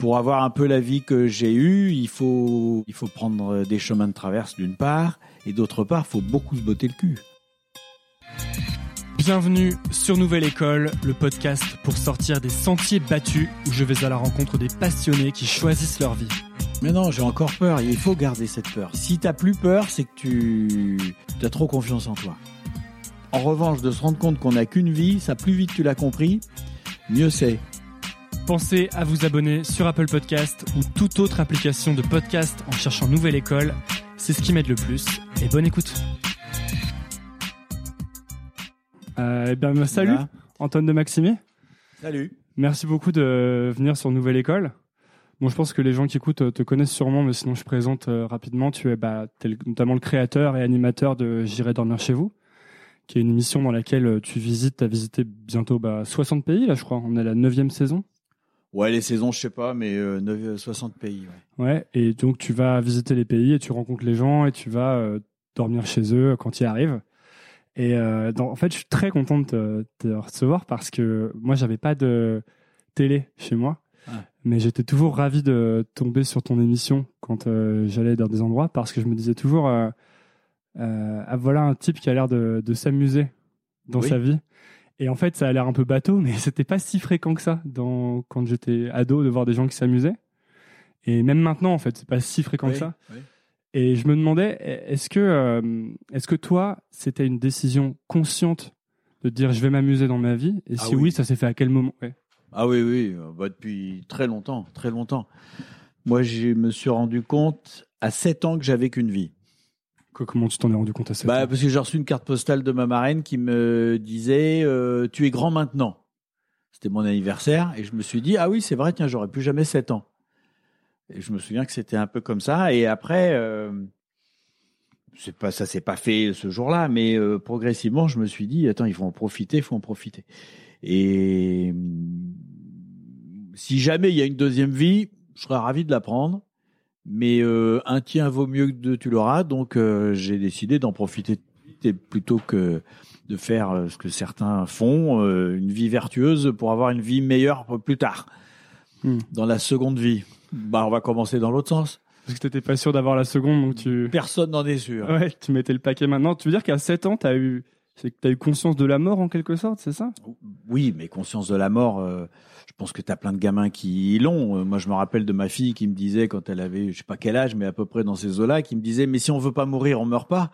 Pour avoir un peu la vie que j'ai eue, il faut, il faut prendre des chemins de traverse d'une part, et d'autre part, il faut beaucoup se botter le cul. Bienvenue sur Nouvelle École, le podcast pour sortir des sentiers battus où je vais à la rencontre des passionnés qui choisissent leur vie. Mais non, j'ai encore peur, il faut garder cette peur. Si t'as plus peur, c'est que tu as trop confiance en toi. En revanche, de se rendre compte qu'on n'a qu'une vie, ça plus vite tu l'as compris, mieux c'est. Pensez à vous abonner sur Apple Podcast ou toute autre application de podcast en cherchant Nouvelle École. C'est ce qui m'aide le plus. Et bonne écoute. Euh, eh bien, salut, Voilà. Antoine de Maximi. Salut. Merci beaucoup de venir sur Nouvelle École. Bon, je pense que les gens qui écoutent te connaissent sûrement, mais sinon je présente euh, rapidement. Tu es bah, notamment le créateur et animateur de J'irai dormir chez vous, qui est une émission dans laquelle euh, tu visites, tu as visité bientôt bah, 60 pays, là je crois. On est à la neuvième saison. Ouais, les saisons, je sais pas, mais euh, neuf- 60 pays. ouais. Ouais, et donc tu vas visiter les pays et tu rencontres les gens et tu vas euh, dormir chez eux quand ils arrivent. Et euh, dans- en fait, je suis très content de te, te recevoir parce que moi, j'avais pas de télé chez moi, Ah. mais j'étais toujours ravi de tomber sur ton émission quand euh, j'allais dans des endroits parce que je me disais toujours, euh, euh, ah, voilà un type qui a l'air de, de s'amuser dans Oui. sa vie. Et en fait, ça a l'air un peu bateau, mais c'était pas si fréquent que ça dans, quand j'étais ado de voir des gens qui s'amusaient. Et même maintenant, en fait, c'est pas si fréquent que ça. oui. Et je me demandais, est-ce que, euh, est-ce que toi, c'était une décision consciente de dire je vais m'amuser dans ma vie? Et Ah si oui. oui. ça s'est fait à quel moment? Ouais. Ah oui, oui, euh, bah, depuis très longtemps, très longtemps. Moi, je me suis rendu compte à 7 ans que j'avais qu'une vie. Que- Comment tu t'en es rendu compte à ça Bah, parce que j'ai reçu une carte postale de ma marraine qui me disait euh, Tu es grand maintenant. C'était mon anniversaire et je me suis dit Ah oui, c'est vrai, tiens, j'aurais plus jamais 7 ans. Et je me souviens que c'était un peu comme ça. Et après, euh, c'est pas, ça s'est pas fait ce jour-là, mais euh, progressivement, je me suis dit Attends, il faut en profiter, il faut en profiter. Et hum, si jamais il y a une deuxième vie, je serais ravi de la prendre. Mais euh, un tien vaut mieux que deux, tu l'auras. Donc euh, j'ai décidé d'en profiter et plutôt que de faire euh, ce que certains font, euh, une vie vertueuse pour avoir une vie meilleure plus tard, Hmm. dans la seconde vie. Bah, on va commencer dans l'autre sens. Parce que t'étais pas sûr d'avoir la seconde, donc tu. Personne n'en est sûr. Ouais, tu mettais le paquet maintenant. Tu veux dire qu'à 7 ans, t'as eu, c'est que t'as eu conscience de la mort en quelque sorte, c'est ça? Oui, mais conscience de la mort, euh, je pense que tu as plein de gamins qui l'ont. Euh, moi, je me rappelle de ma fille qui me disait, quand elle avait, je sais pas quel âge, mais à peu près dans ces eaux-là, qui me disait, mais si on veut pas mourir, on meurt pas.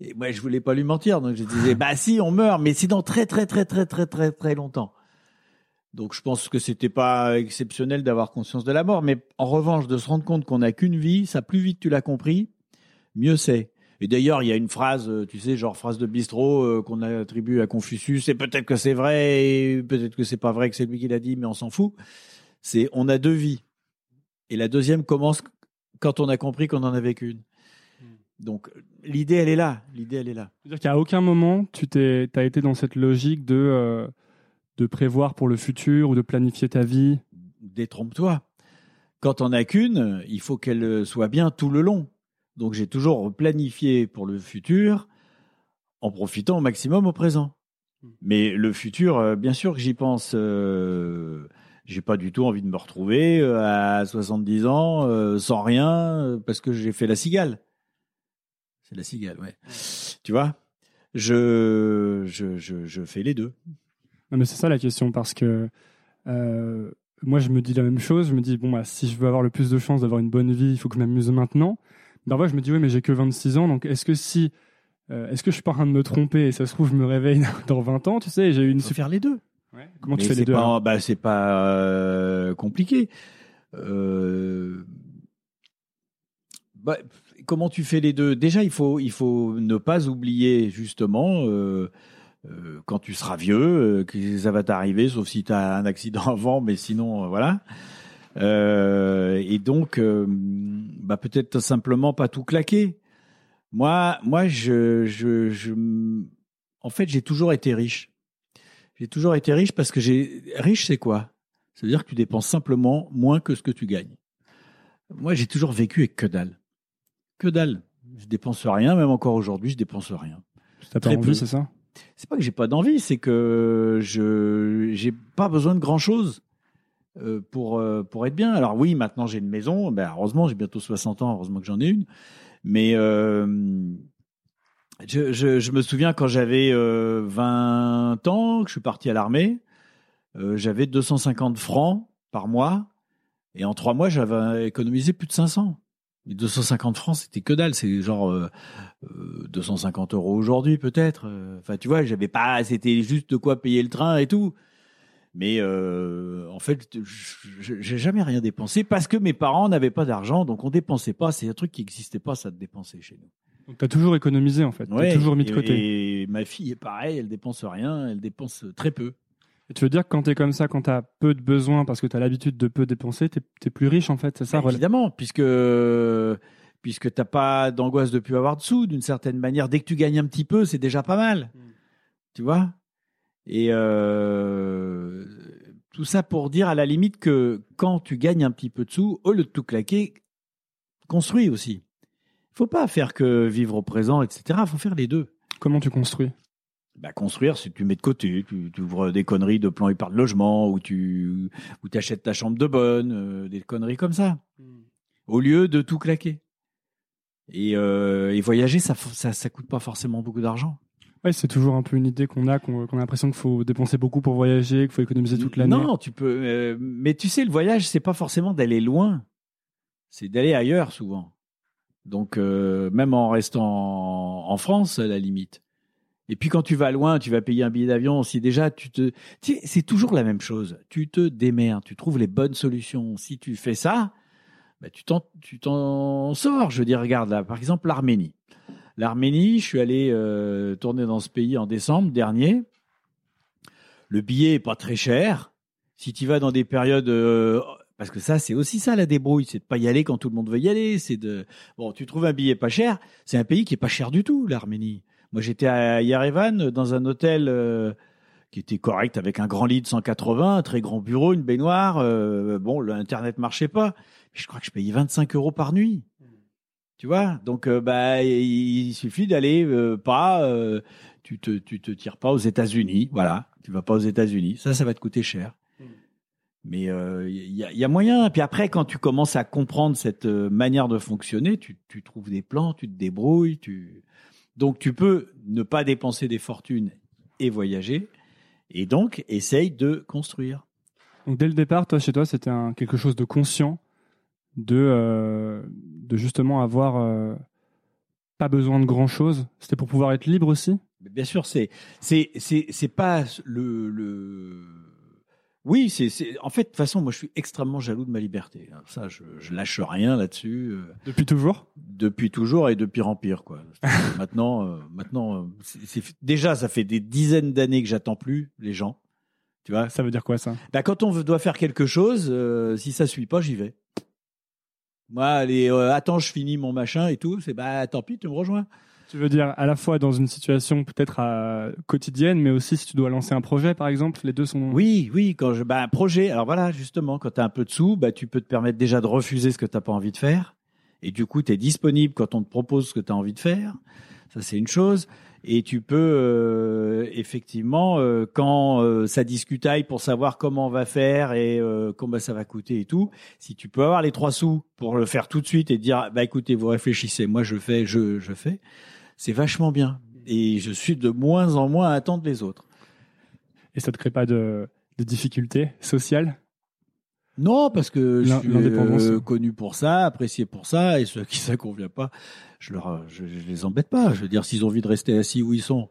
Et moi, je voulais pas lui mentir, donc je disais, bah si, on meurt, mais c'est dans très, très, très, très, très, très, très longtemps. Donc, je pense que c'était pas exceptionnel d'avoir conscience de la mort, mais en revanche, de se rendre compte qu'on n'a qu'une vie, ça plus vite tu l'as compris, mieux c'est. Et d'ailleurs, il y a une phrase, euh, tu sais, genre phrase de bistrot euh, qu'on attribue à Confucius, et peut-être que c'est vrai, et peut-être que c'est pas vrai que c'est lui qui l'a dit, mais on s'en fout. C'est on a deux vies. Et la deuxième commence quand on a compris qu'on en avait qu'une. Donc l'idée, elle est là. L'idée, elle est là. C'est-à-dire qu'à aucun moment, tu t'es, t'as été dans cette logique de, euh, de prévoir pour le futur ou de planifier ta vie Détrompe-toi. Quand on n'a qu'une, il faut qu'elle soit bien tout le long. Donc j'ai toujours planifié pour le futur en profitant au maximum au présent. Mais le futur, euh, bien sûr que j'y pense. Euh, j'ai pas du tout envie de me retrouver euh, à 70 ans euh, sans rien parce que j'ai fait la cigale. C'est la cigale, ouais. Tu vois? Je, je, je, je fais les deux. Non, mais c'est ça la question parce que euh, moi je me dis la même chose. Je me dis bon bah si je veux avoir le plus de chances d'avoir une bonne vie, il faut que je m'amuse maintenant. Ouais, je me dis oui mais j'ai que 26 ans donc est-ce que si euh, est-ce que je suis pas en train de me tromper et ça se trouve je me réveille dans 20 ans, tu sais, j'ai eu une faut faire les deux. Comment tu fais les c'est deux pas, bah, C'est pas euh, compliqué. Euh, bah, comment tu fais les deux? Déjà, il faut, il faut ne pas oublier justement quand tu seras vieux que ça va t'arriver, sauf si tu as un accident avant, mais sinon, euh, voilà. Euh, et donc, euh, bah, peut-être simplement pas tout claquer. Moi, moi, je, je, je, en fait, j'ai toujours été riche. J'ai toujours été riche parce que j'ai riche, c'est quoi? C'est-à-dire que tu dépenses simplement moins que ce que tu gagnes. Moi, j'ai toujours vécu avec que dalle. Que dalle. Je dépense rien, même encore aujourd'hui, je dépense rien. T'as pas envie, c'est ça? C'est pas que j'ai pas d'envie, c'est que je j'ai pas besoin de grand chose pour euh, pour être bien. Alors oui, maintenant j'ai une maison, ben heureusement j'ai bientôt 60 ans, heureusement que j'en ai une. Mais euh, je, je, me souviens quand j'avais euh, 20 ans, que je suis parti à l'armée, euh, j'avais 250 francs par mois, et en trois mois j'avais économisé plus de 500. Les 250 francs, c'était que dalle. C'est genre euh, euh, 250 euros aujourd'hui, peut-être. Euh, Enfin, tu vois, j'avais pas. C'était juste de quoi payer le train et tout. Mais euh, en fait, j'ai jamais rien dépensé parce que mes parents n'avaient pas d'argent, donc on dépensait pas. C'est un truc qui n'existait pas, ça de dépenser chez nous. Donc t'as toujours économisé en fait, Ouais, t'as toujours mis de côté. Et ma fille est pareil, elle dépense rien, elle dépense très peu. Et tu veux dire que quand t'es comme ça, quand t'as peu de besoins parce que t'as l'habitude de peu dépenser, t'es es plus riche en fait, c'est ça Bah, évidemment, puisque puisque t'as pas d'angoisse de plus avoir de sous, d'une certaine manière. Dès que tu gagnes un petit peu, c'est déjà pas mal. Tu vois? Et euh, tout ça pour dire à la limite que quand tu gagnes un petit peu de sous, au lieu de tout claquer, construis aussi. Il faut pas faire que vivre au présent, etc. Il faut faire les deux. Comment tu construis? Bah, construire, c'est que tu mets de côté, tu, tu ouvres des conneries de plan épargne logement, ou tu ou achètes ta chambre de bonne, euh, des conneries comme ça, au lieu de tout claquer. Et, euh, et voyager, ça, ça, ça coûte pas forcément beaucoup d'argent. C'est toujours un peu une idée qu'on a, qu'on a l'impression qu'il faut dépenser beaucoup pour voyager, qu'il faut économiser toute l'année. Non, tu peux. euh, mais tu sais, le voyage, c'est pas forcément d'aller loin, c'est d'aller ailleurs souvent. Donc, euh, même en restant en, France, à la limite. Et puis, quand tu vas loin, tu vas payer un billet d'avion. Si déjà, tu te. C'est toujours la même chose. Tu te démerdes, tu trouves les bonnes solutions. Si tu fais ça, bah, tu t'en tu t'en sors. Je veux dire, regarde là, par exemple, l'Arménie. L'Arménie, je suis allé euh, tourner dans ce pays en décembre dernier. Le billet est pas très cher. Si tu vas dans des périodes, euh, parce que ça, c'est aussi ça la débrouille, c'est de pas y aller quand tout le monde veut y aller. C'est de bon, tu trouves un billet pas cher. C'est un pays qui est pas cher du tout, l'Arménie. Moi, j'étais à Yerevan dans un hôtel euh, qui était correct avec un grand lit de 180, un très grand bureau, une baignoire. bon, l'internet marchait pas. Je crois que je payais 25 euros par nuit. Tu vois, donc euh, bah il suffit d'aller euh, pas, euh, tu te tu te tires pas aux États-Unis, voilà, tu vas pas aux États-Unis, ça ça va te coûter cher. Mais il y, a, y a moyen. Puis après, quand tu commences à comprendre cette manière de fonctionner, tu, tu trouves des plans, tu te débrouilles, tu donc tu peux ne pas dépenser des fortunes et voyager, et donc essaye de construire. Donc dès le départ, toi, chez toi, c'était un, quelque chose de conscient, de, euh, de justement avoir euh, pas besoin de grand chose. C'était pour pouvoir être libre aussi? Bien sûr, c'est c'est c'est c'est pas le le. Oui, c'est c'est en fait de toute façon, moi je suis extrêmement jaloux de ma liberté. hein. Ça, je, je lâche rien là-dessus. euh, Depuis toujours? depuis toujours et de pire en pire quoi. maintenant, euh, maintenant, c'est déjà ça fait des dizaines d'années que j'attends plus les gens. Tu vois, Ça veut dire quoi ça? Bah, quand on doit faire quelque chose, euh, si ça suit pas, j'y vais. Moi, allez, euh, attends, je finis mon machin et tout. C'est bah tant pis, tu me rejoins. Tu veux dire à la fois dans une situation peut-être euh, quotidienne, mais aussi si tu dois lancer un projet, par exemple, les deux sont. Oui, oui, quand je, bah, un projet. Alors voilà, justement, quand tu as un peu de sous, bah, tu peux te permettre déjà de refuser ce que tu n'as pas envie de faire. Et du coup, tu es disponible quand on te propose ce que tu as envie de faire. Ça, c'est une chose. Et tu peux euh, effectivement, euh, quand euh, ça discutaille pour savoir comment on va faire et euh, combien ça va coûter et tout, si tu peux avoir les trois sous pour le faire tout de suite et dire, bah écoutez, vous réfléchissez, moi je fais, je, je fais, c'est vachement bien. Et je suis de moins en moins à attendre les autres. Et ça te crée pas de, de difficultés sociales? Non, parce que je suis euh, connu pour ça, apprécié pour ça, et ceux à qui ça convient pas, je leur, je, je les embête pas. Je veux dire, s'ils ont envie de rester assis où ils sont,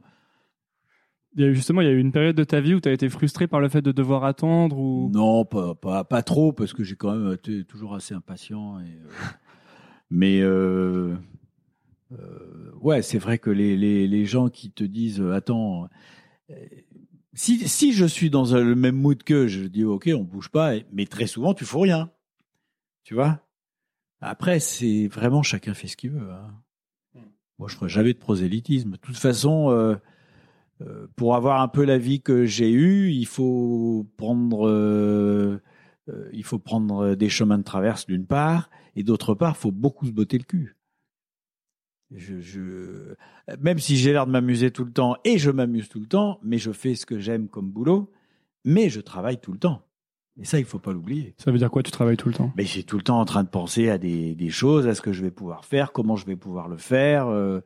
Il y a eu justement, il y a eu une période de ta vie où tu as été frustré par le fait de devoir attendre ou? Non, pas, pas, pas trop, parce que j'ai quand même été toujours assez impatient. Et, euh, mais euh, euh, ouais, c'est vrai que les, les, les gens qui te disent Attends, si, si je suis dans le même mood que je dis Ok, on bouge pas, mais très souvent, tu fous rien. Tu vois? Après, c'est vraiment chacun fait ce qu'il veut. hein. Moi, je ferai jamais de prosélytisme. De toute façon. euh, euh, pour avoir un peu la vie que j'ai eue, il faut prendre, euh, il faut prendre des chemins de traverse d'une part, et d'autre part, il faut beaucoup se botter le cul. Je, je, même si j'ai l'air de m'amuser tout le temps, et je m'amuse tout le temps, mais je fais ce que j'aime comme boulot, mais je travaille tout le temps. Et ça, il faut pas l'oublier. Ça veut dire quoi Tu travailles tout le temps? Mais j'ai tout le temps en train de penser à des, des choses, à ce que je vais pouvoir faire, comment je vais pouvoir le faire. euh,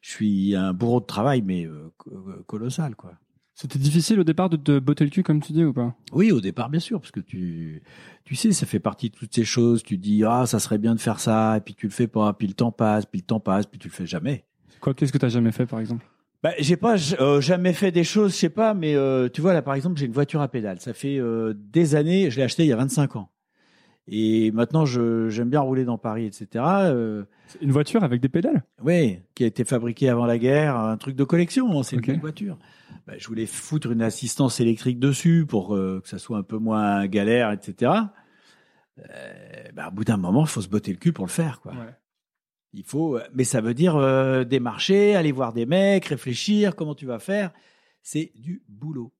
je suis un bourreau de travail, mais euh, co- colossal, quoi. C'était difficile au départ de te botter le cul, comme tu dis, ou pas? Oui, au départ, bien sûr, parce que tu, tu sais, ça fait partie de toutes ces choses. Tu dis, ah, ça serait bien de faire ça, et puis tu le fais pas, puis le temps passe, puis le temps passe, puis tu le fais jamais. Quoi Qu'est-ce que tu as jamais fait, par exemple? Bah, j'ai pas euh, jamais fait des choses, je sais pas, mais euh, tu vois là, par exemple, j'ai une voiture à pédales. Ça fait euh, des années, je l'ai acheté il y a 25 ans. Et maintenant, j'aime bien rouler dans Paris, etc. Euh, Une voiture avec des pédales? Oui, qui a été fabriquée avant la guerre, un truc de collection, hein, c'est une voiture. Bah, je voulais foutre une assistance électrique dessus pour euh, que ça soit un peu moins galère, etc. Euh, bah, au bout d'un moment, il faut se botter le cul pour le faire, quoi. Il faut, euh, mais ça veut dire démarcher, aller voir des mecs, réfléchir, comment tu vas faire. C'est du boulot.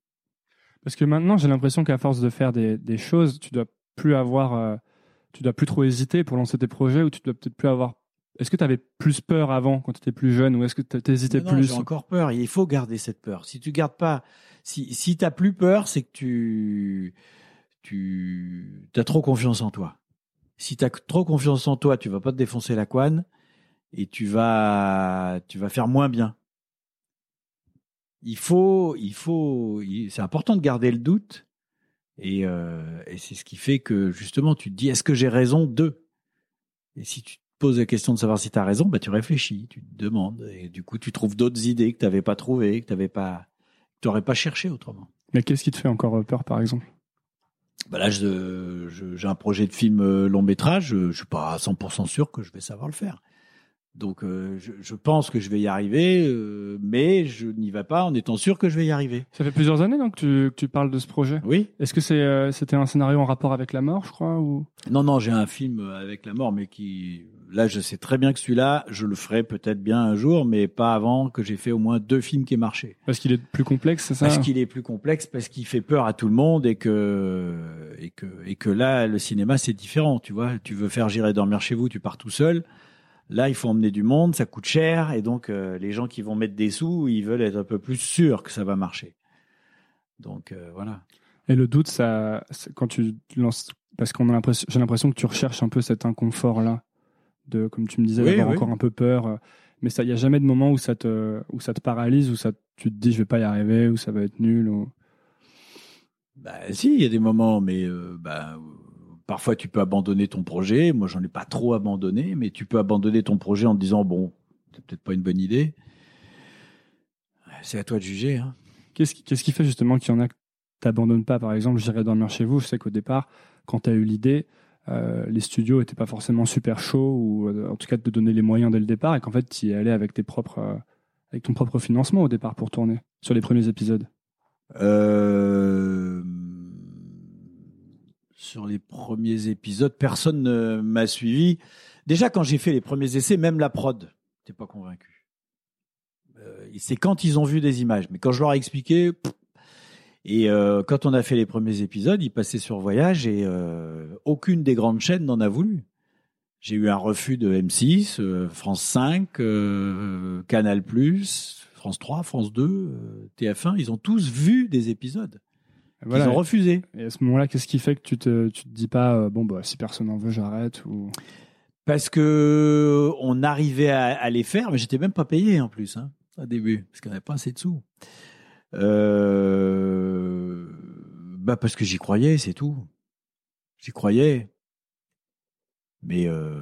Parce que maintenant, j'ai l'impression qu'à force de faire des, des choses, tu dois plus avoir, euh, tu dois plus trop hésiter pour lancer tes projets, ou tu dois peut-être plus avoir. Est-ce que tu avais plus peur avant, quand tu étais plus jeune, ou est-ce que tu hésitais Non, plus? J'ai encore peur. Il faut garder cette peur. Si tu gardes pas, si si t'as plus peur, c'est que tu tu as trop confiance en toi. Si tu as trop confiance en toi, tu vas pas te défoncer la couenne et tu vas tu vas faire moins bien. Il faut il faut c'est important de garder le doute et, euh, et c'est ce qui fait que justement tu te dis est-ce que j'ai raison de? Et si tu te poses la question de savoir si tu as raison, bah, tu réfléchis, tu te demandes, et du coup, tu trouves d'autres idées que tu n'avais pas trouvées, que tu pas, que t'aurais pas cherché autrement. Mais qu'est-ce qui te fait encore peur, par exemple? Bah là, je- je- j'ai un projet de film euh, long métrage, je, je suis pas à 100% sûr que je vais savoir le faire. Donc, euh, je, je pense que je vais y arriver, euh, mais je n'y vais pas en étant sûr que je vais y arriver. Ça fait plusieurs années donc, que, tu, que tu parles de ce projet. Oui Est-ce que c'est, euh, c'était un scénario en rapport avec la mort, je crois ou... Non, non, j'ai un film avec la mort, mais qui, là, je sais très bien que celui-là, je le ferai peut-être bien un jour, mais pas avant que j'ai fait au moins deux films qui aient marché. Parce qu'il est plus complexe, c'est ça? Parce qu'il est plus complexe, parce qu'il fait peur à tout le monde et que et que et que là le cinéma c'est différent, tu vois. Tu veux faire j'irai dormir chez vous, tu pars tout seul. Là, il faut emmener du monde, ça coûte cher et donc euh, les gens qui vont mettre des sous, ils veulent être un peu plus sûrs que ça va marcher. Donc euh, voilà. Et le doute, ça, quand tu lances, parce qu'on a l'impression, j'ai l'impression que tu recherches un peu cet inconfort-là, de, comme tu me disais, Oui, d'avoir oui. encore un peu peur. euh, Mais ça, il y a jamais de moment où ça te, où ça te paralyse, où ça, tu te dis, je vais pas y arriver, où ça va être nul. Ou... Bah si, il y a des moments, mais euh, bah, parfois tu peux abandonner ton projet. Moi, j'en ai pas trop abandonné, mais tu peux abandonner ton projet en te disant bon, c'est peut-être pas une bonne idée. C'est à toi de juger. Hein. Qu'est-ce qui, fait justement qu'il y en a que t'abandonnes pas? Par exemple, j'irai dormir chez vous. Je sais qu'au départ, quand tu as eu l'idée, euh, les studios étaient pas forcément super chauds, ou euh, en tout cas de te donner les moyens dès le départ, et qu'en fait, tu y allais avec tes propres, euh, avec ton propre financement au départ pour tourner sur les premiers épisodes. Euh, sur les premiers épisodes, personne ne m'a suivi. Déjà, quand j'ai fait les premiers essais, même la prod n'était pas convaincue. Euh, c'est quand ils ont vu des images. Mais quand je leur ai expliqué, et euh, quand on a fait les premiers épisodes, ils passaient sur Voyage et euh, aucune des grandes chaînes n'en a voulu. J'ai eu un refus de M6, euh, France 5, euh, Canal+, France 3, France 2, euh, TF1. Ils ont tous vu des épisodes. Voilà. Ils ont refusé. Et à ce moment-là, qu'est-ce qui fait que tu te, tu te dis pas, euh, bon, bah, si personne n'en veut, j'arrête ou... Parce que on arrivait à, à les faire, mais j'étais même pas payé en plus, hein, au début, parce qu'on n'avait pas assez de sous. Euh, bah parce que j'y croyais, c'est tout. J'y croyais. Mais euh,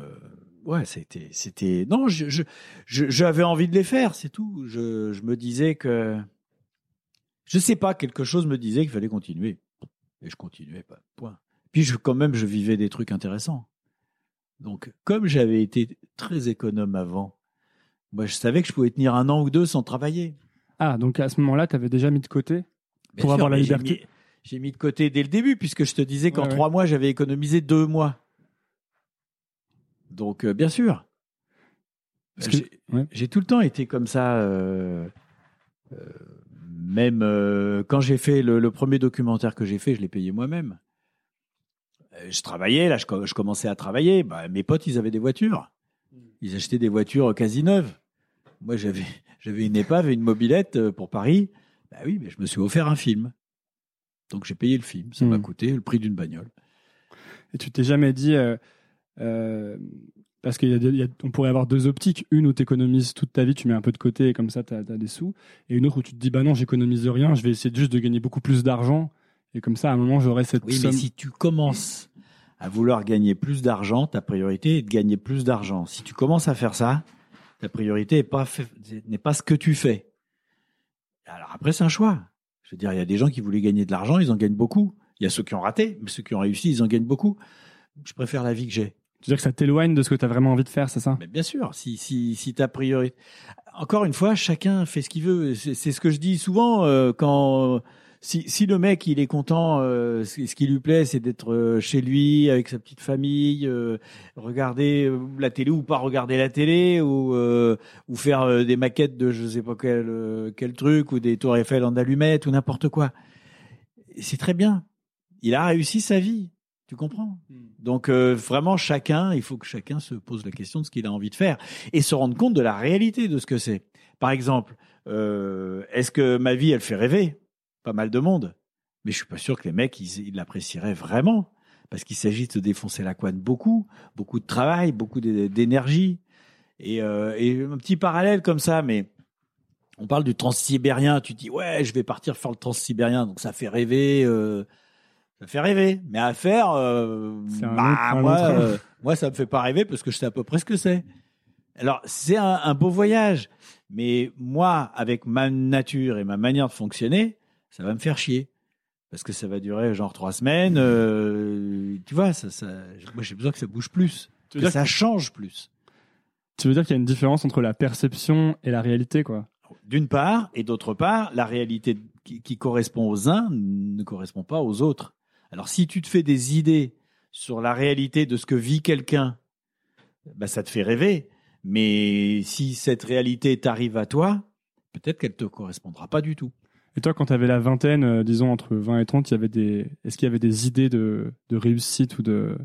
ouais, c'était, c'était. Non, je, je, je- j'avais envie de les faire, c'est tout. Je, je me disais que, je sais pas, quelque chose me disait qu'il fallait continuer, et je continuais pas. Point. Puis je, quand même, je vivais des trucs intéressants. Donc, comme j'avais été très économe avant, moi, je savais que je pouvais tenir un an ou deux sans travailler. Ah, donc à ce moment-là, tu avais déjà mis de côté Bien Pour avoir la j'ai liberté. mis- J'ai mis de côté dès le début, puisque je te disais qu'en Ouais, ouais. trois mois, j'avais économisé deux mois. Donc, euh, bien sûr. Ouais. j'ai tout le temps été comme ça. euh, euh, même euh, quand j'ai fait le, le premier documentaire que j'ai fait, je l'ai payé moi-même. Euh, Je travaillais, là, je, co- je commençais à travailler. Bah, mes potes, ils avaient des voitures. Ils achetaient des voitures quasi neuves. Moi, j'avais, j'avais une épave et une mobilette euh, pour Paris. Bah oui, mais je me suis offert un film. Donc j'ai payé le film. Ça m'a Mhm. coûté le prix d'une bagnole. Et tu t'es jamais dit, euh, euh, parce qu'on pourrait avoir deux optiques, une où tu économises toute ta vie, tu mets un peu de côté et comme ça tu as, des sous, et une autre où tu te dis, bah non, j'économise rien, je vais essayer juste de gagner beaucoup plus d'argent, et comme ça à un moment j'aurai cette Oui, somme. mais si tu commences à vouloir gagner plus d'argent, ta priorité est de gagner plus d'argent. Si tu commences à faire ça, ta priorité n'est pas, pas ce que tu fais. Alors après, c'est un choix. Je veux dire, il y a des gens qui voulaient gagner de l'argent, ils en gagnent beaucoup. Il y a ceux qui ont raté, mais ceux qui ont réussi, ils en gagnent beaucoup. Je préfère la vie que j'ai. Tu veux dire que ça t'éloigne de ce que tu as vraiment envie de faire, c'est ça? Bien sûr, si, si, si ta priorité. Encore une fois, chacun fait ce qu'il veut. C'est ce que je dis souvent euh, quand. Si, si le mec il est content, euh, ce qui lui plaît, c'est d'être euh, chez lui avec sa petite famille, euh, regarder euh, la télé ou pas regarder la télé, ou euh, ou faire des maquettes de je sais pas quel quel truc ou des tours Eiffel en allumettes ou n'importe quoi. C'est très bien. Il a réussi sa vie. Tu comprends? Donc euh, vraiment chacun, il faut que chacun se pose la question de ce qu'il a envie de faire et se rendre compte de la réalité de ce que c'est. Par exemple, euh, est-ce que ma vie elle fait rêver? Pas mal de monde, mais je suis pas sûr que les mecs ils l'apprécieraient vraiment parce qu'il s'agit de se défoncer la couenne beaucoup, beaucoup de travail, beaucoup d'é- d'énergie et, euh, et un petit parallèle comme ça, mais on parle du transsibérien. Tu dis ouais, je vais partir faire le transsibérien, donc ça fait rêver. Ça fait rêver, mais à faire, euh, bah, moi, euh, moi, ça me fait pas rêver parce que je sais à peu près ce que c'est. Alors, c'est un, un beau voyage, mais moi, avec ma nature et ma manière de fonctionner, ça va me faire chier parce que ça va durer genre trois semaines. euh, tu vois, ça, ça, moi, j'ai besoin que ça bouge plus, Tu veux que ça change plus. Tu veux dire qu'il y a une différence entre la perception et la réalité, quoi? D'une part, et d'autre part, la réalité qui, qui correspond aux uns ne correspond pas aux autres. Alors, si tu te fais des idées sur la réalité de ce que vit quelqu'un, bah, ça te fait rêver. Mais si cette réalité t'arrive à toi, peut-être qu'elle te correspondra pas du tout. Et toi, quand tu avais la vingtaine, euh, disons entre 20 et 30, il y avait des... est-ce qu'il y avait des idées de, de réussite ou de,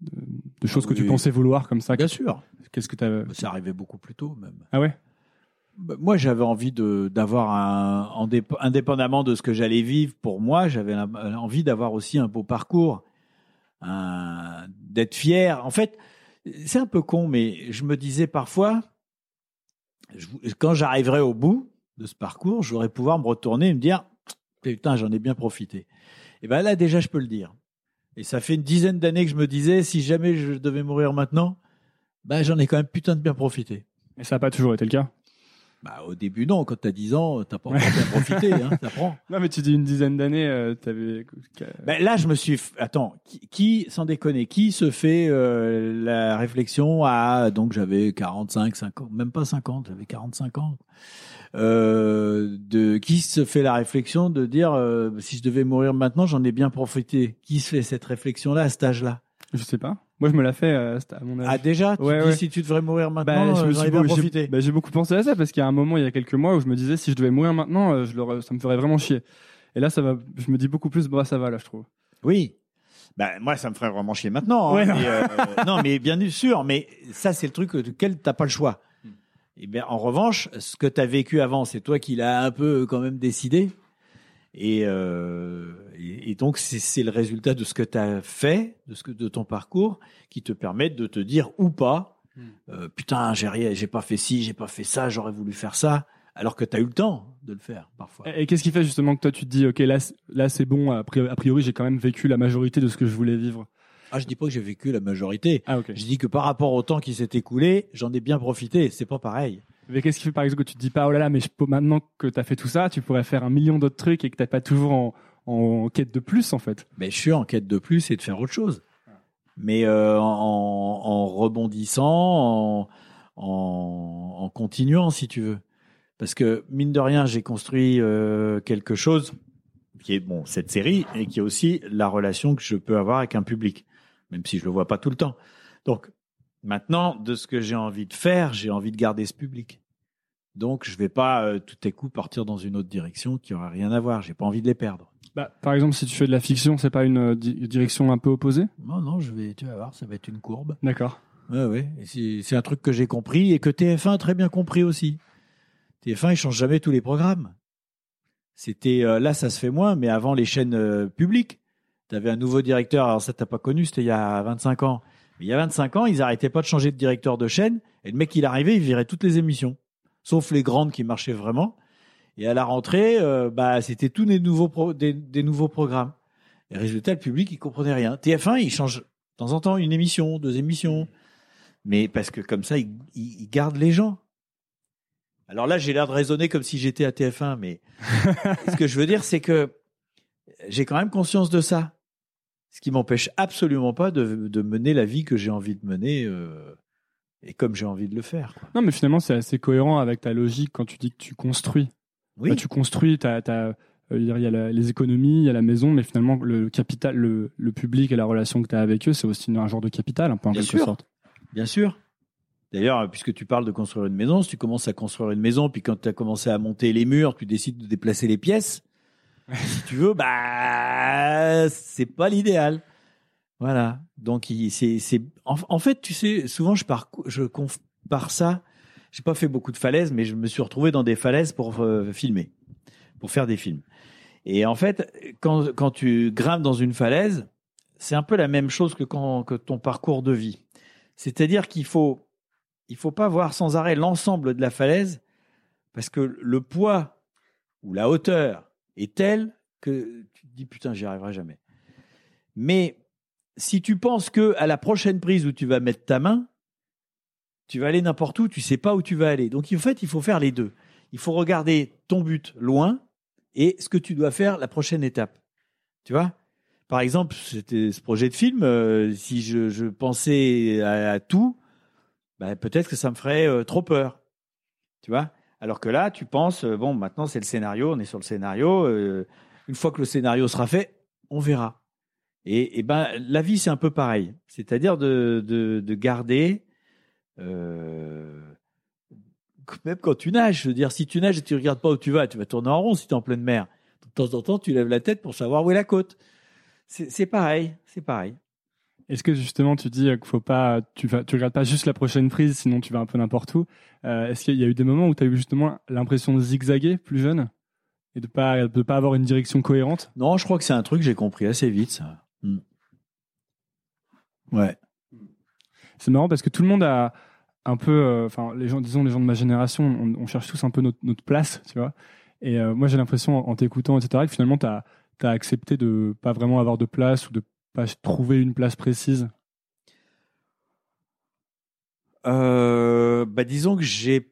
de, de choses que tu pensais vouloir comme ça? Bien sûr. Qu'est-ce que tu. Ça arrivait beaucoup plus tôt, même. Ah ouais? Moi, j'avais envie d'avoir un en dép- indépendamment de ce que j'allais vivre pour moi, j'avais la- envie d'avoir aussi un beau parcours, d'être fier. En fait, c'est un peu con, mais je me disais parfois, quand j'arriverai au bout de ce parcours, je voudrais pouvoir me retourner et me dire, putain, j'en ai bien profité. Et ben là, déjà, je peux le dire. Et ça fait une dizaine d'années que je me disais, si jamais je devais mourir maintenant, ben j'en ai quand même putain de bien profité. Et ça n'a pas toujours été le cas? Bah, au début, non. Quand t'as 10 ans, t'as pas encore bien profité, hein, t'apprends. Non, mais tu dis une dizaine d'années, euh, t'avais... Ben, là, je me suis. f- Attends, qui, qui, sans déconner, qui se fait euh, la réflexion à. Donc, j'avais 45, 50, même pas 50, j'avais 45 ans. Euh, de qui se fait la réflexion de dire euh, si je devais mourir maintenant, j'en ai bien profité. Qui se fait cette réflexion-là à cet âge-là? Je sais pas. Moi, je me la fais euh, à mon âge. Ah déjà, tu Ouais, dis ouais. si tu devrais mourir Bah, maintenant, je me euh, suis ai bien beau- j'ai- profité. bah, j'ai beaucoup pensé à ça parce qu'il y a un moment, il y a quelques mois, où je me disais si je devais mourir maintenant, euh, je ça me ferait vraiment chier. Et là, ça va, je me dis beaucoup plus, bah ça va là, je trouve. Oui. Bah, moi, ça me ferait vraiment chier maintenant. hein. Non. Mais, euh, non, mais bien sûr. Mais ça, c'est le truc duquel t'as pas le choix. Et bien, en revanche, ce que tu as vécu avant, c'est toi qui l'as un peu quand même décidé. Et, euh, et, et donc, c'est c'est le résultat de ce que tu as fait, de, ce que, de ton parcours, qui te permettent de te dire ou pas, euh, putain, j'ai rien, j'ai pas fait ci, j'ai pas fait ça, j'aurais voulu faire ça, alors que tu as eu le temps de le faire parfois. Et, et qu'est-ce qui fait justement que toi tu te dis ok là, là c'est bon, a priori, j'ai quand même vécu la majorité de ce que je voulais vivre? Ah, je dis pas que j'ai vécu la majorité. Ah ok. Je dis que par rapport au temps qui s'est écoulé, j'en ai bien profité. C'est pas pareil. Mais qu'est-ce qui fait par exemple que tu te dis pas oh là là mais maintenant que tu as fait tout ça, tu pourrais faire un million d'autres trucs et que t'as pas toujours en, quête de plus en fait? Mais je suis en quête de plus et de faire autre chose. Mais euh, en, rebondissant, en continuant, si tu veux. Parce que, mine de rien, j'ai construit euh, quelque chose qui est, bon, cette série, et qui est aussi la relation que je peux avoir avec un public, même si je le vois pas tout le temps. Donc, maintenant, de ce que j'ai envie de faire, j'ai envie de garder ce public. Donc, je vais pas euh, tout à coup partir dans une autre direction qui aura rien à voir. J'ai pas envie de les perdre. Bah, par exemple, si tu fais de la fiction, c'est pas une euh, di- direction un peu opposée? Non, non, je vais, tu vas voir, ça va être une courbe. D'accord. Ouais. Et C'est c'est un truc que j'ai compris et que TF1 a très bien compris aussi. TF1, ils changent jamais tous les programmes. C'était euh, là, ça se fait moins, mais avant les chaînes publiques, tu avais un nouveau directeur. Alors ça, t'as pas connu, c'était il y a 25 ans. Mais il y a 25 ans, ils arrêtaient pas de changer de directeur de chaîne. Et le mec, il arrivait, il virait toutes les émissions, sauf les grandes qui marchaient vraiment. Et à la rentrée, euh, bah, c'était tous des nouveaux pro- des, des nouveaux programmes. Et résultat, le public, il comprenait rien. TF1, il change de temps en temps une émission, deux émissions. Mais parce que comme ça, il, il- il garde les gens. Alors là, j'ai l'air de raisonner comme si j'étais à TF1, mais ce que je veux dire, c'est que j'ai quand même conscience de ça. Ce qui m'empêche absolument pas de, de mener la vie que j'ai envie de mener euh, et comme j'ai envie de le faire. quoi. Non, mais finalement, c'est assez cohérent avec ta logique quand tu dis que tu construis. Oui, Bah, tu construis, t'as, euh, il y a la- les économies, il y a la maison, mais finalement, le capital, le, le public et la relation que tu as avec eux, c'est aussi un genre de capital, un peu en Bien quelque sûr. sorte. bien sûr. D'ailleurs, puisque tu parles de construire une maison, si tu commences à construire une maison, puis quand tu as commencé à monter les murs, tu décides de déplacer les pièces, si tu veux, bah, c'est pas l'idéal. Voilà. Donc, c'est, c'est, en, fait, tu sais, souvent, je, parcou- je compare ça. J'ai pas fait beaucoup de falaises, mais je me suis retrouvé dans des falaises pour euh, filmer, pour faire des films. Et en fait, quand, quand tu grimpes dans une falaise, c'est un peu la même chose que quand ton parcours de vie. C'est-à-dire qu'il faut, il faut pas voir sans arrêt l'ensemble de la falaise, parce que le poids ou la hauteur est telle que tu te dis putain, j'y arriverai jamais. Mais si tu penses que à la prochaine prise où tu vas mettre ta main, tu vas aller n'importe où, tu sais pas où tu vas aller. Donc en fait, il faut faire les deux. Il faut regarder ton but loin et ce que tu dois faire la prochaine étape. Tu vois? Par exemple, ce projet de film, euh, si je, pensais à, à tout, bah, peut-être que ça me ferait euh, trop peur. Tu vois? Alors que là, tu penses, euh, bon, maintenant c'est le scénario, on est sur le scénario. euh, une fois que le scénario sera fait, on verra. Et, ben, la vie, c'est un peu pareil. C'est-à-dire de, de, de garder, euh, même quand tu nages, je veux dire, si tu nages et tu regardes pas où tu vas, tu vas tourner en rond si tu es en pleine mer. De temps en temps, tu lèves la tête pour savoir où est la côte. C'est pareil, c'est pareil. Est-ce que justement tu dis qu'il faut pas, tu vas, tu regardes pas juste la prochaine prise, sinon tu vas un peu n'importe où. Euh, Est-ce qu'il y a eu des moments où tu as eu justement l'impression de zigzaguer plus jeune et de pas de pas avoir une direction cohérente? Non, je crois que c'est un truc que j'ai compris assez vite, ça. Hmm. Ouais. C'est marrant parce que tout le monde a un peu, euh, enfin les gens, disons les gens de ma génération, on, on cherche tous un peu notre, notre place, tu vois. Et euh, moi j'ai l'impression en, en t'écoutant, etc., que finalement tu as, accepté de pas vraiment avoir de place ou de pas trouver une place précise? Euh, bah, disons que j'ai.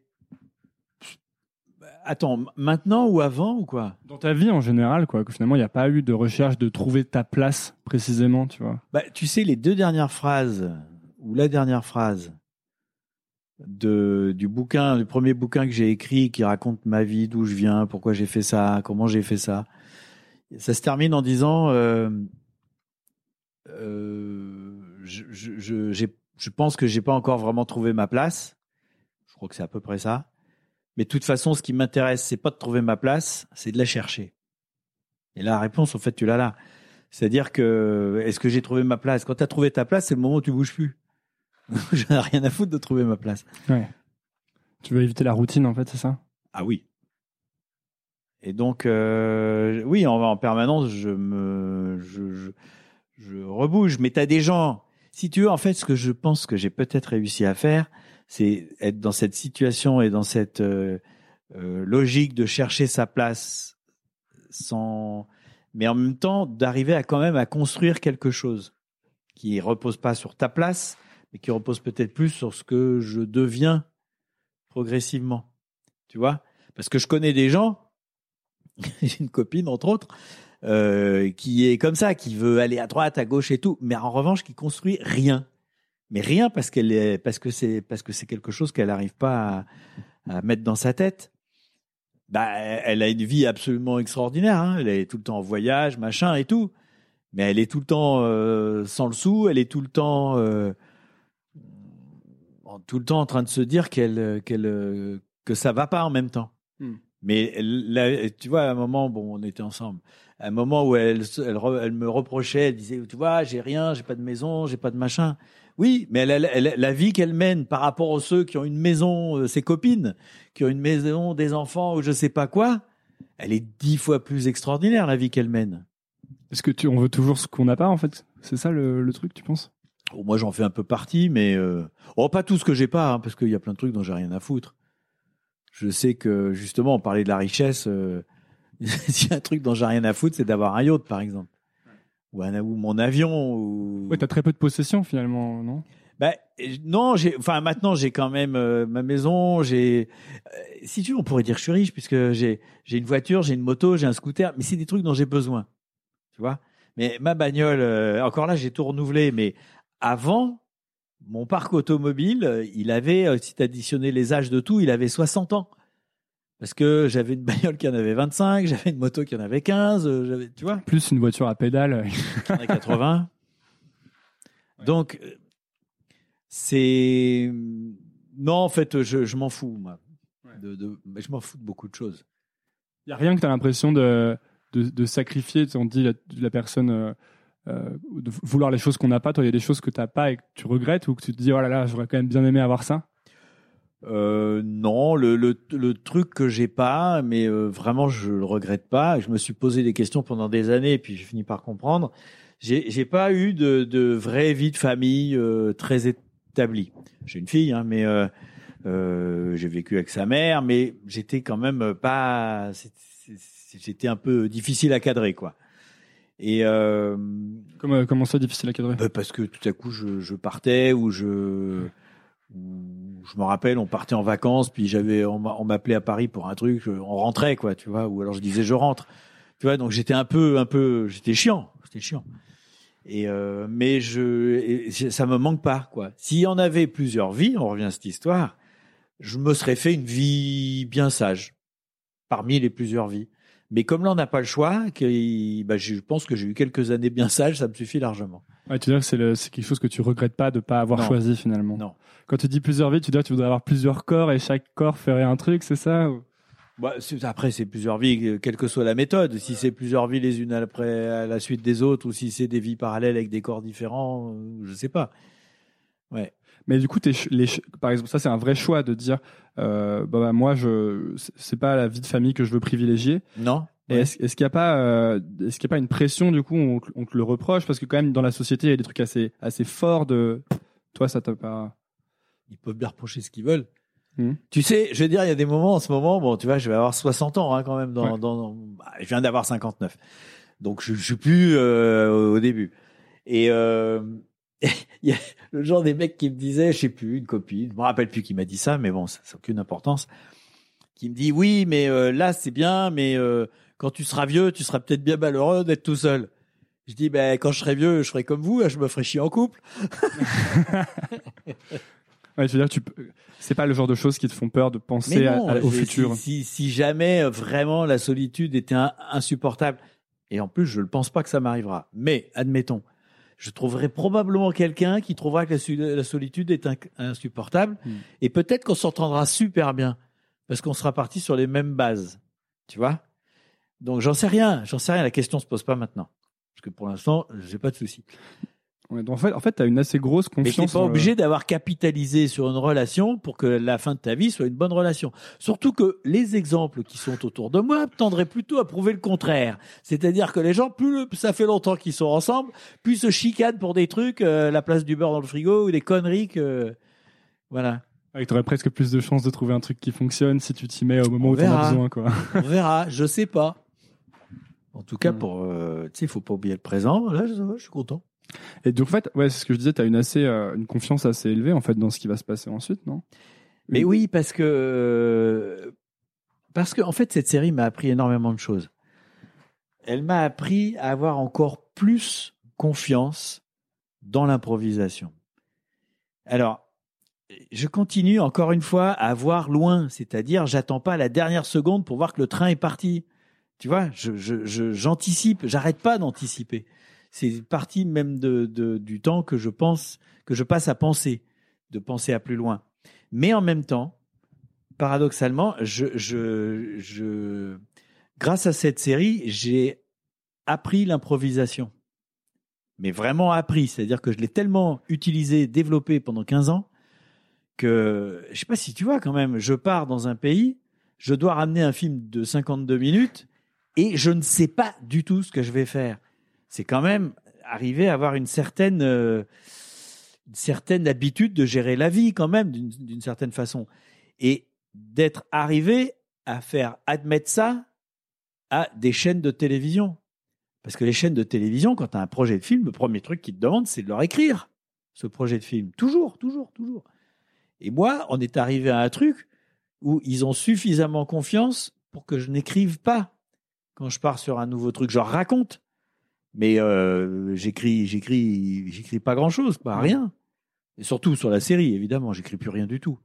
Attends, maintenant ou avant ou quoi? Dans ta vie en général, quoi, que finalement il n'y a pas eu de recherche de trouver ta place précisément, tu vois? bah, Tu sais, les deux dernières phrases, ou la dernière phrase de, du bouquin, du premier bouquin que j'ai écrit qui raconte ma vie, d'où je viens, pourquoi j'ai fait ça, comment j'ai fait ça, ça se termine en disant euh, euh, je, je, je, j'ai- je pense que j'ai pas encore vraiment trouvé ma place. Je crois que c'est à peu près ça. Mais de toute façon, ce qui m'intéresse, c'est pas de trouver ma place, c'est de la chercher. Et la réponse, en fait, tu l'as là. C'est-à-dire que, est-ce que j'ai trouvé ma place? Quand tu as trouvé ta place, c'est le moment où tu bouges plus. J'en ai rien à foutre de trouver ma place. Ouais. Tu veux éviter la routine, en fait, c'est ça? Ah oui. Et donc, euh, oui, en, en permanence, je me, je, je, je rebouge. Mais tu as des gens. Si tu veux, en fait, ce que je pense que j'ai peut-être réussi à faire, c'est être dans cette situation et dans cette euh, euh, logique de chercher sa place sans, mais en même temps d'arriver à quand même à construire quelque chose qui repose pas sur ta place, mais qui repose peut-être plus sur ce que je deviens progressivement. Tu vois? Parce que je connais des gens, j'ai une copine entre autres, euh, qui est comme ça, qui veut aller à droite, à gauche et tout, mais en revanche qui construit rien. Mais rien parce qu'elle est parce que c'est parce que c'est quelque chose qu'elle n'arrive pas à, mettre dans sa tête. Bah, elle a une vie absolument extraordinaire. Hein. Elle est tout le temps en voyage, machin et tout. Mais elle est tout le temps euh, sans le sou. Elle est tout le temps euh, tout le temps en train de se dire qu'elle qu'elle que ça va pas en même temps. Mais là, tu vois, à un moment, bon, on était ensemble. À un moment où elle, elle, elle me reprochait, elle disait, tu vois, j'ai rien, j'ai pas de maison, j'ai pas de machin. Oui, mais elle, elle- elle- la vie qu'elle mène par rapport aux ceux qui ont une maison, euh, ses copines, qui ont une maison, des enfants ou je sais pas quoi, elle est dix fois plus extraordinaire la vie qu'elle mène. Est-ce que tu, on veut toujours ce qu'on n'a pas, en fait? C'est ça le, le truc, tu penses? Bon, moi, j'en fais un peu partie, mais euh... oh, pas tout ce que j'ai pas, hein, parce qu'il y a plein de trucs dont j'ai rien à foutre. Je sais que justement, on parlait de la richesse. euh, S'il y a un truc dont j'ai rien à foutre, c'est d'avoir un yacht, par exemple, ou, un, ou mon avion. Ou... Ouais, t'as très peu de possessions, finalement, non? Ben, euh, non, j'ai, enfin, maintenant, j'ai quand même euh, ma maison. J'ai, euh, si tu veux, on pourrait dire que je suis riche puisque j'ai, j'ai une voiture, j'ai une moto, j'ai un scooter, mais c'est des trucs dont j'ai besoin. Tu vois? Mais ma bagnole, euh, encore là, j'ai tout renouvelé. Mais avant, mon parc automobile, euh, il avait, euh, si tu additionnais les âges de tout, il avait 60 ans. Parce que j'avais une bagnole qui en avait 25, j'avais une moto qui en avait 15, euh, j'avais, tu vois. Plus une voiture à pédale. J'en ai 80. Donc, c'est. Non, en fait, je, je m'en fous, moi. De, de- mais je m'en fous de beaucoup de choses. Il y a rien que tu as l'impression de, de, de sacrifier, on dit la, la personne, euh, de vouloir les choses qu'on n'a pas. Toi, il y a des choses que tu n'as pas et que tu regrettes ou que tu te dis, oh là j'aurais quand même bien aimé avoir ça? Euh, non, le, truc que j'ai pas, mais euh, vraiment je le regrette pas. Je me suis posé des questions pendant des années, et puis j'ai fini par comprendre. J'ai j'ai pas eu de, vraie vie de famille euh, très établie. J'ai une fille, hein, mais euh, euh, j'ai vécu avec sa mère, mais j'étais quand même pas. J'étais un peu difficile à cadrer, quoi. Et euh, Comment, comment ça, difficile à cadrer? bah, parce que tout à coup je, je partais ou je ou je me rappelle on partait en vacances puis j'avais on m'a- on m'appelait à Paris pour un truc on rentrait quoi tu vois ou alors je disais je rentre. Tu vois donc j'étais un peu un peu j'étais chiant j'étais chiant. Et euh, mais je et ça me manque pas quoi. S'il y en avait plusieurs vies on revient à cette histoire je me serais fait une vie bien sage parmi les plusieurs vies mais comme là on n'a pas le choix que, bah, je pense que j'ai eu quelques années bien sages ça me suffit largement Ouais, tu dire que c'est quelque chose que tu regrettes pas de pas avoir Non. choisi finalement. Non. Quand tu dis plusieurs vies, tu dire que tu voudrais avoir plusieurs corps et chaque corps ferait un truc, c'est ça Bah, après, c'est plusieurs vies, euh, quelle que soit la méthode. Si c'est plusieurs vies les unes après à la suite des autres, ou si c'est des vies parallèles avec des corps différents, euh, je sais pas. Ouais. Mais du coup, t'es ch- les par exemple, ça c'est un vrai choix de dire, euh, bah, bah, moi, je, c'est- pas la vie de famille que je veux privilégier. Non. Ouais. est-ce qu'il n'y a pas, euh, est-ce qu'il y a pas une pression du coup, on, te- on te le reproche? Parce que quand même dans la société, il y a des trucs assez, assez forts de, toi, ça t'a pas. Ils peuvent bien reprocher ce qu'ils veulent. Mhm. Tu sais, je veux dire, il y a des moments en ce moment, bon, tu vois, je vais avoir 60 ans hein, quand même. Dans, Ouais. dans, dans- bah, je viens d'avoir 59. Donc, je, je suis plus euh, au début. Et euh, il y a le genre des mecs qui me disaient, je sais plus, une copine, je me rappelle plus qui m'a dit ça, mais bon, ça n'a aucune importance, qui me dit, oui, mais euh, là, c'est bien, mais euh, quand tu seras vieux, tu seras peut-être bien malheureux d'être tout seul. Je dis, ben, quand je serai vieux, je serai comme vous, hein, je me ferai chier en couple. Ouais, je veux dire, tu peux- c'est pas le genre de choses qui te font peur de penser à- à- au futur. Si, si, jamais euh, vraiment la solitude était insupportable, et en plus je ne pense pas que ça m'arrivera, mais admettons, je trouverai probablement quelqu'un qui trouvera que la, solitude est insupportable. Mm. Et peut-être qu'on s'entendra super bien parce qu'on sera parti sur les mêmes bases. Tu vois? Donc j'en sais rien, j'en sais rien. La question se pose pas maintenant. Parce que pour l'instant, j'ai pas de souci. Ouais, donc en fait, en fait, t'as une assez grosse Mais t'es confiance. pas le- obligé d'avoir capitalisé sur une relation pour que la fin de ta vie soit une bonne relation. Surtout que les exemples qui sont autour de moi tendraient plutôt à prouver le contraire. C'est-à-dire que les gens, plus le- ça fait longtemps qu'ils sont ensemble, plus se chicanent pour des trucs, euh, la place du beurre dans le frigo ou des conneries que, voilà. Ouais, t'aurais presque plus de chances de trouver un truc qui fonctionne si tu t'y mets au moment On où t'en as besoin, quoi. On verra, je sais pas. En tout cas, Mm. pour, euh, tu sais, il faut pas oublier le présent. Là, je, je suis content. Et donc, en fait, ouais, c'est ce que je disais, t'as une assez, euh, une confiance assez élevée, en fait, dans ce qui va se passer ensuite, non? Mais oui, parce que parce que en fait cette série m'a appris énormément de choses. Elle m'a appris à avoir encore plus confiance dans l'improvisation. Alors, je continue encore une fois à voir loin, c'est-à-dire j'attends pas la dernière seconde pour voir que le train est parti. Tu vois, je je- je- j'anticipe, j'arrête pas d'anticiper. C'est partie même du temps que je pense que je passe à penser, de penser à plus loin. Mais en même temps, paradoxalement, grâce à cette série, j'ai appris l'improvisation. Mais vraiment appris, c'est-à-dire que je l'ai tellement utilisé, développé pendant 15 ans, que je sais pas si tu vois quand même, je pars dans un pays, je dois ramener un film de 52 minutes et je ne sais pas du tout ce que je vais faire. C'est quand même arriver à avoir une certaine, euh, une certaine habitude de gérer la vie quand même d'une d'une certaine façon et d'être arrivé à faire admettre ça à des chaînes de télévision. Parce que les chaînes de télévision, quand tu as un projet de film, le premier truc qu'ils te demandent, c'est de leur écrire ce projet de film. Toujours, toujours, toujours. Et moi, on est arrivé à un truc où ils ont suffisamment confiance pour que je n'écrive pas quand je pars sur un nouveau truc. Je leur raconte. Mais euh, j'écris, j'écris, j'écris pas grand chose, pas rien. Et surtout sur la série, évidemment, j'écris plus rien du tout.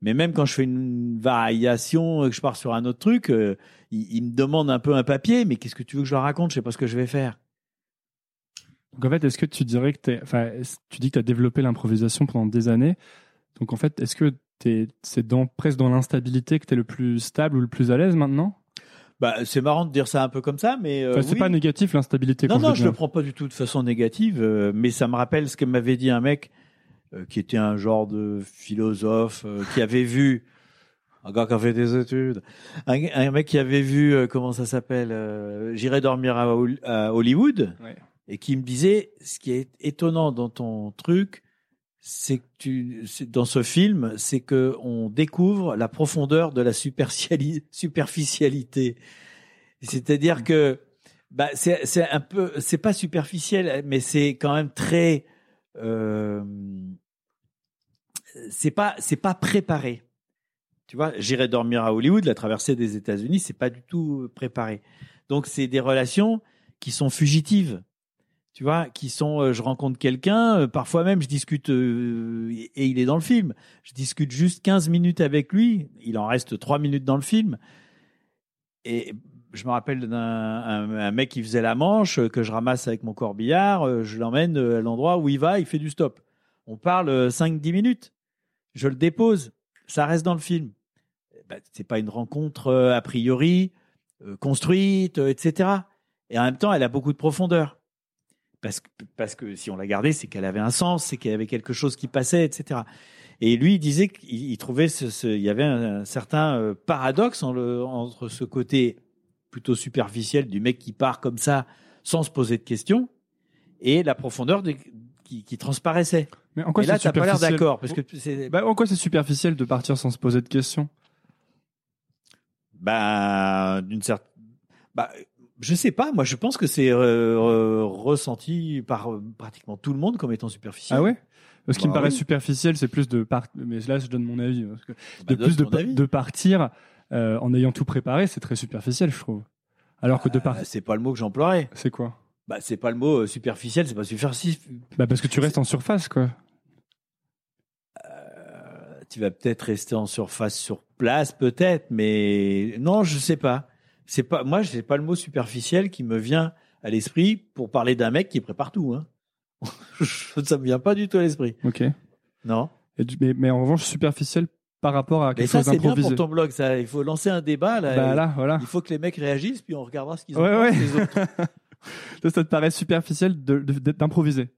Mais même quand je fais une variation, que je pars sur un autre truc, euh, ils, ils me demandent un peu un papier, mais qu'est-ce que tu veux que je leur raconte? Je sais pas ce que je vais faire. Donc, en fait, est-ce que tu dirais que t'es, enfin, est-ce- tu dis que t'as développé l'improvisation pendant des années. Donc, en fait, est-ce que t'es, c'est dans, presque dans l'instabilité que t'es le plus stable ou le plus à l'aise maintenant? Bah, c'est marrant de dire ça un peu comme ça, mais euh, Enfin, c'est oui. pas négatif, l'instabilité. Non, non, je le prends pas du tout de façon négative, euh, mais ça me rappelle ce que m'avait dit un mec euh, qui était un genre de philosophe euh, qui avait vu un gars qui a fait des études, un, un mec qui avait vu euh, comment ça s'appelle, euh, j'irai dormir à, Hol- à Hollywood, Ouais. et qui me disait ce qui est étonnant dans ton truc, c'est que tu, dans ce film, c'est que on découvre la profondeur de la superficiali- superficialité. C'est-à-dire que bah, c'est c'est un peu, c'est pas superficiel, mais c'est quand même très, euh, c'est pas c'est pas préparé. Tu vois, j'irai dormir à Hollywood, la traversée des États-Unis, c'est pas du tout préparé. Donc c'est des relations qui sont fugitives. Tu vois, qui sont, euh, je rencontre quelqu'un, euh, parfois même je discute, euh, et il est dans le film, je discute juste 15 minutes avec lui, il en reste 3 minutes dans le film, et je me rappelle d'un un, un mec qui faisait la manche, que je ramasse avec mon corbillard, je l'emmène à l'endroit où il va, il fait du stop. On parle euh, 5-10 minutes, je le dépose, ça reste dans le film. Ben, c'est pas une rencontre a priori construite, etc. Et en même temps, elle a beaucoup de profondeur. Parce que, parce que si on l'a gardée, c'est qu'elle avait un sens, c'est qu'il y avait quelque chose qui passait, etc. Et lui, il disait qu'il il trouvait ce, ce- il y avait un, un certain euh, paradoxe en le- entre ce côté plutôt superficiel du mec qui part comme ça sans se poser de questions et la profondeur de- qui, qui transparaissait. Mais en quoi et là, c'est t'as pas l'air d'accord parce que c'est Bah, en quoi c'est superficiel de partir sans se poser de questions? Bah d'une certaine bah je sais pas moi je pense que c'est euh, ressenti par euh, pratiquement tout le monde comme étant superficiel Ah ouais? Ce qui me Bah paraît oui. superficiel, c'est plus de part... mais là je donne mon avis, parce que Bah, de plus de, avis. partir euh, en ayant tout préparé, c'est très superficiel, je trouve. Alors que de Euh, partir, c'est pas le mot que j'emploierais c'est quoi? Bah c'est pas le mot superficiel c'est pas superficiel Bah parce que tu restes en surface, quoi. Tu vas peut-être rester en surface sur place peut-être mais non je sais pas c'est pas moi c'est pas le mot superficiel qui me vient à l'esprit pour parler d'un mec qui prépare tout hein ça me vient pas du tout à l'esprit. Ok. Non. Et mais, mais en revanche, superficiel par rapport à Mais quelque ça, chose c'est bien pour ton blog. Ça, il faut lancer un débat là. Bah là, voilà. Il faut que les mecs réagissent, puis on regardera ce qu'ils ont Ouais, ouais. les autres. Ça, ça te paraît superficiel d'improviser.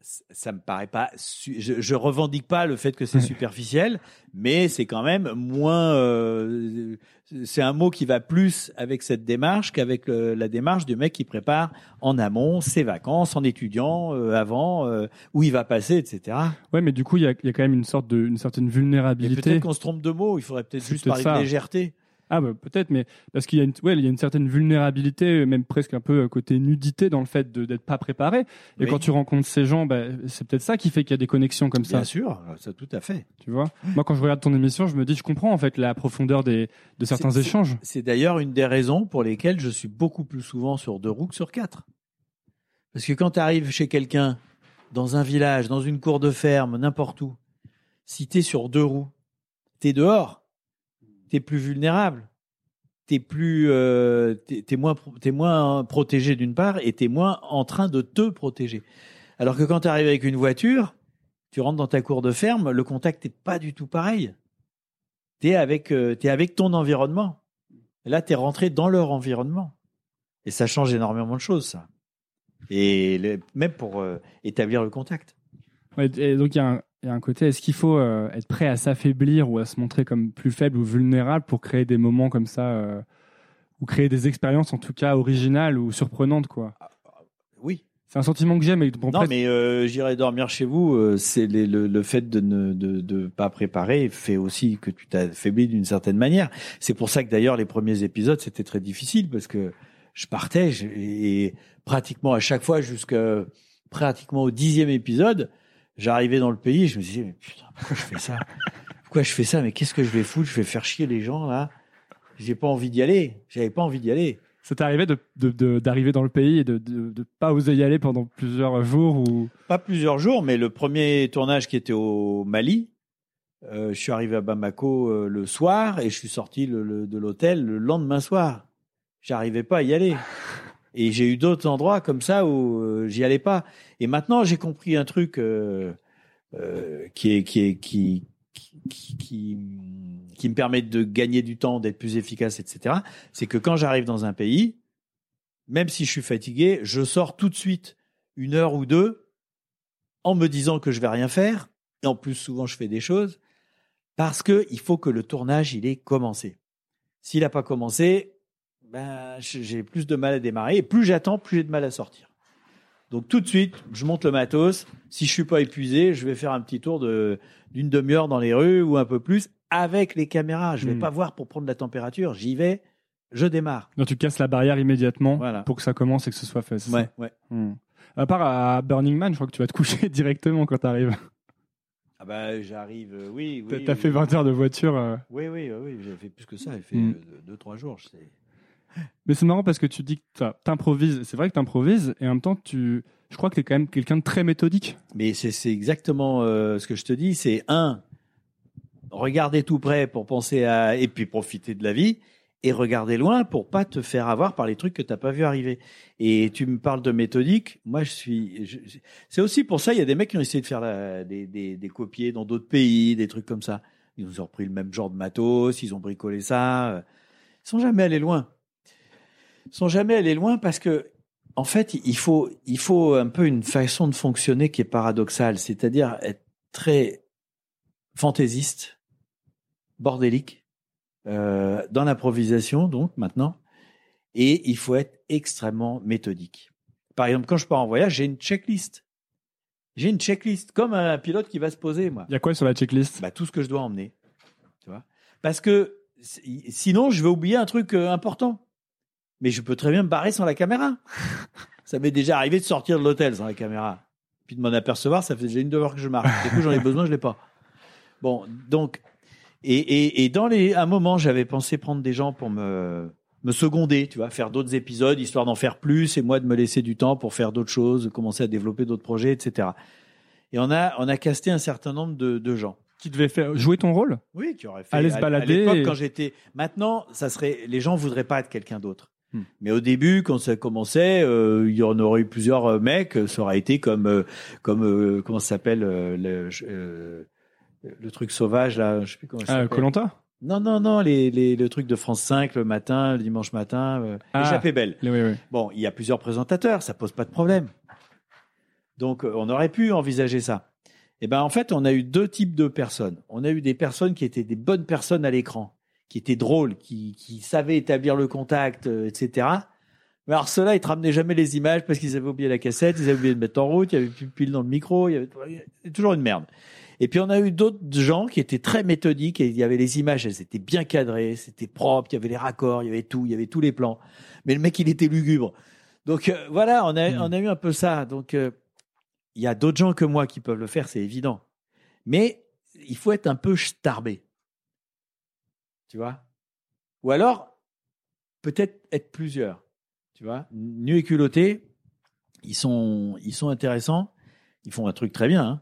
Ça me paraît pas. Je, je revendique pas le fait que c'est superficiel, mais c'est quand même moins. euh, c'est un mot qui va plus avec cette démarche qu'avec euh, la démarche du mec qui prépare en amont ses vacances, en étudiant euh, avant, euh, où il va passer, etc. Ouais, mais du coup, il y a, y a quand même une sorte de, une certaine vulnérabilité. peut-être qu'on se trompe de mots. Il faudrait peut-être juste parler ça. de légèreté. Ah bah peut-être, mais parce qu'il y a une, ouais, il y a une certaine vulnérabilité, euh, même presque un peu euh, côté nudité dans le fait de d'être pas préparé. Et Oui. quand tu rencontres ces gens, bah, c'est peut-être ça qui fait qu'il y a des connexions comme ça. Bien sûr, ça tout à fait. Tu vois? Moi, quand je regarde ton émission, je me dis, je comprends en fait la profondeur des, de certains échanges. C'est d'ailleurs une des raisons pour lesquelles je suis beaucoup plus souvent sur deux roues que sur quatre. Parce que quand tu arrives chez quelqu'un, dans un village, dans une cour de ferme, n'importe où, si tu es sur deux roues, tu es dehors, tu es plus vulnérable, tu es, plus, euh, t'es- t'es moins, t'es moins protégé d'une part et tu es moins en train de te protéger. Alors que quand tu arrives avec une voiture, tu rentres dans ta cour de ferme, le contact n'est pas du tout pareil. Tu es, avec, euh, t'es avec ton environnement. Là, tu es rentré dans leur environnement. Et ça change énormément de choses, ça. Et même pour euh, établir le contact. Donc il y, a un- il y a un côté, est-ce qu'il faut euh, être prêt à s'affaiblir ou à se montrer comme plus faible ou vulnérable pour créer des moments comme ça, euh, ou créer des expériences en tout cas originales ou surprenantes quoi? Oui. C'est un sentiment que j'ai, mais bon, non, mais euh, j'irai dormir chez vous. c'est le, le fait de ne de, de pas préparer fait aussi que tu t'affaiblis d'une certaine manière. C'est pour ça que d'ailleurs les premiers épisodes c'était très difficile parce que je partais je- et pratiquement à chaque fois jusqu'à pratiquement au dixième épisode, j'arrivais dans le pays, et je me disais mais putain pourquoi je fais ça? Pourquoi je fais ça? Mais qu'est-ce que je vais foutre? Je vais faire chier les gens là. J'ai pas envie d'y aller. J'avais pas envie d'y aller. ça t'est arrivé de- de- de- d'arriver dans le pays et de, de pas oser y aller pendant plusieurs jours ou? Pas plusieurs jours, mais le premier tournage qui était au Mali, euh, je suis arrivé à Bamako euh, le soir et je suis sorti le- le- de l'hôtel le lendemain soir. J'arrivais pas à y aller. Et j'ai eu d'autres endroits comme ça où euh, j'y allais pas. Et maintenant, j'ai compris un truc qui me permet de gagner du temps, d'être plus efficace, etc. C'est que quand j'arrive dans un pays, même si je suis fatigué, je sors tout de suite une heure ou deux en me disant que je vais rien faire. Et en plus, souvent, je fais des choses parce que il faut que le tournage il ait commencé. S'il n'a pas commencé, ben, j'ai plus de mal à démarrer. Et plus j'attends, plus j'ai de mal à sortir. Donc tout de suite, je monte le matos. Si je suis pas épuisé, je vais faire un petit tour de d'une demi-heure dans les rues ou un peu plus avec les caméras. Je vais Hmm. pas voir pour prendre la température. J'y vais, je démarre. non, tu casses la barrière immédiatement Voilà. pour que ça commence et que ce soit fait. ça Ouais, ouais. Hmm. À part à Burning Man, je crois que tu vas te coucher directement quand t'arrives. Ah bah j'arrive, euh, oui, oui. t'as oui. fait 20 heures de voiture. euh. Oui, oui, oui, oui, j'avais fait plus que ça. J'ai fait Mm. 2-3 jours. Mais c'est marrant parce que tu dis que t'improvises. C'est vrai que t'improvises et en même temps, tu, je crois que t'es quand même quelqu'un de très méthodique. Mais c'est exactement euh, ce que je te dis. C'est un, regarder tout près pour penser à et puis profiter de la vie et regarder loin pour pas te faire avoir par les trucs que t'as pas vu arriver. Et tu me parles de méthodique. Moi, je suis. c'est aussi pour ça il y a des mecs qui ont essayé de faire des, des, copiers dans d'autres pays, des trucs comme ça. Ils ont repris le même genre de matos, ils ont bricolé ça. Ils sont jamais allés loin. Sont jamais allés loin parce que en fait, il faut, il faut un peu une façon de fonctionner qui est paradoxale, c'est-à-dire être très fantaisiste, bordélique, euh, dans l'improvisation, donc maintenant, et il faut être extrêmement méthodique. Par exemple, quand je pars en voyage, j'ai une checklist. J'ai une checklist, comme un pilote qui va se poser, moi Il y a quoi sur la checklist? Bah, tout ce que je dois emmener. Tu vois Parce que si- sinon, je vais oublier un truc euh, important. Mais je peux très bien me barrer sans la caméra. ça m'est déjà arrivé de sortir de l'hôtel sans la caméra. Puis de m'en apercevoir, ça fait déjà une demi-heure que je marche. Du coup, j'en ai besoin, je l'ai pas. Bon, donc, et, et, et dans les, à un moment, j'avais pensé prendre des gens pour me, me seconder, tu vois, faire d'autres épisodes, histoire d'en faire plus, et moi de me laisser du temps pour faire d'autres choses, commencer à développer d'autres projets, etc. Et on a, on a casté un certain nombre de, de gens. Qui faire jouer ton rôle? Oui, qui aurait fait. Aller se à- balader À l'époque, et- quand j'étais. Maintenant, ça serait. Les gens voudraient pas être quelqu'un d'autre. Hmm. Mais au début, quand ça commençait, euh, il y en aurait eu plusieurs euh, mecs. Ça aurait été comme, euh, comme euh, comment ça s'appelle euh, le, euh, le truc sauvage là. Je sais plus comment ça Ah, s'appelle. Colanta Non, non, non, les, les, le truc de France 5 le matin, le dimanche matin. Euh, Ah. Échappée belle. Oui, oui. Bon, il y a plusieurs présentateurs, ça pose pas de problème. Donc, euh, on aurait pu envisager ça. Eh ben, en fait, on a eu deux types de personnes. On a eu des personnes qui étaient des bonnes personnes à l'écran, qui étaient drôles, qui, qui savaient établir le contact, euh, etc. Mais alors, ceux-là, ils te ramenaient jamais les images parce qu'ils avaient oublié la cassette, ils avaient oublié de mettre en route, il y avait plus de pile dans le micro, il y avait toujours une merde. Et puis, on a eu d'autres gens qui étaient très méthodiques et il y avait les images, elles étaient bien cadrées, c'était propre, il y avait les raccords, il y avait tout, il y avait tous les plans. Mais le mec, il était lugubre. Donc, euh, voilà, on a, on a eu un peu ça. Donc, euh, il y a d'autres gens que moi qui peuvent le faire, c'est évident. Mais il faut être un peu starbé. Tu vois? Ou alors, peut-être être plusieurs. Tu vois? Nu et culotté, ils sont, ils sont intéressants. Ils font un truc très bien. hein.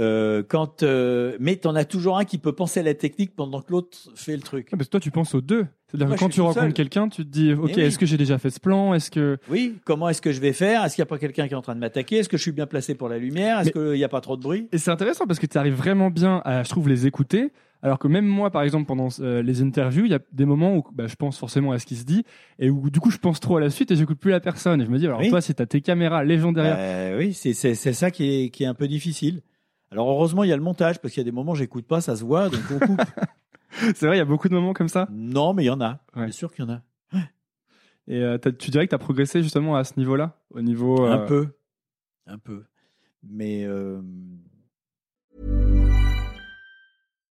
Euh, quand, euh, mais tu en as toujours un qui peut penser à la technique pendant que l'autre fait le truc. Ah, parce que toi, tu penses aux deux. C'est-à-dire que quand tu rencontres quelqu'un, tu te dis, OK, oui. est-ce que j'ai déjà fait ce plan? Est-ce que. Oui, comment est-ce que je vais faire? Est-ce qu'il n'y a pas quelqu'un qui est en train de m'attaquer? Est-ce que je suis bien placé pour la lumière? Est-ce Mais- qu'il n'y a pas trop de bruit? Et c'est intéressant parce que tu arrives vraiment bien à, je trouve, les écouter. Alors que même moi, par exemple, pendant euh, les interviews, il y a des moments où bah, je pense forcément à ce qui se dit et où du coup je pense trop à la suite et j'écoute plus la personne. Et je me dis, alors Oui. toi, tu as tes caméras, les gens derrière. Euh, oui, c'est c'est- c'est ça qui est, qui est un peu difficile. Alors heureusement, il y a le montage, parce qu'il y a des moments où j'écoute pas, ça se voit, donc on coupe. C'est vrai, il y a beaucoup de moments comme ça. non, mais il y en a. Ouais. Bien sûr qu'il y en a. Et euh, tu dirais que tu as progressé justement à ce niveau-là Au niveau. euh, Un peu. Un peu. Mais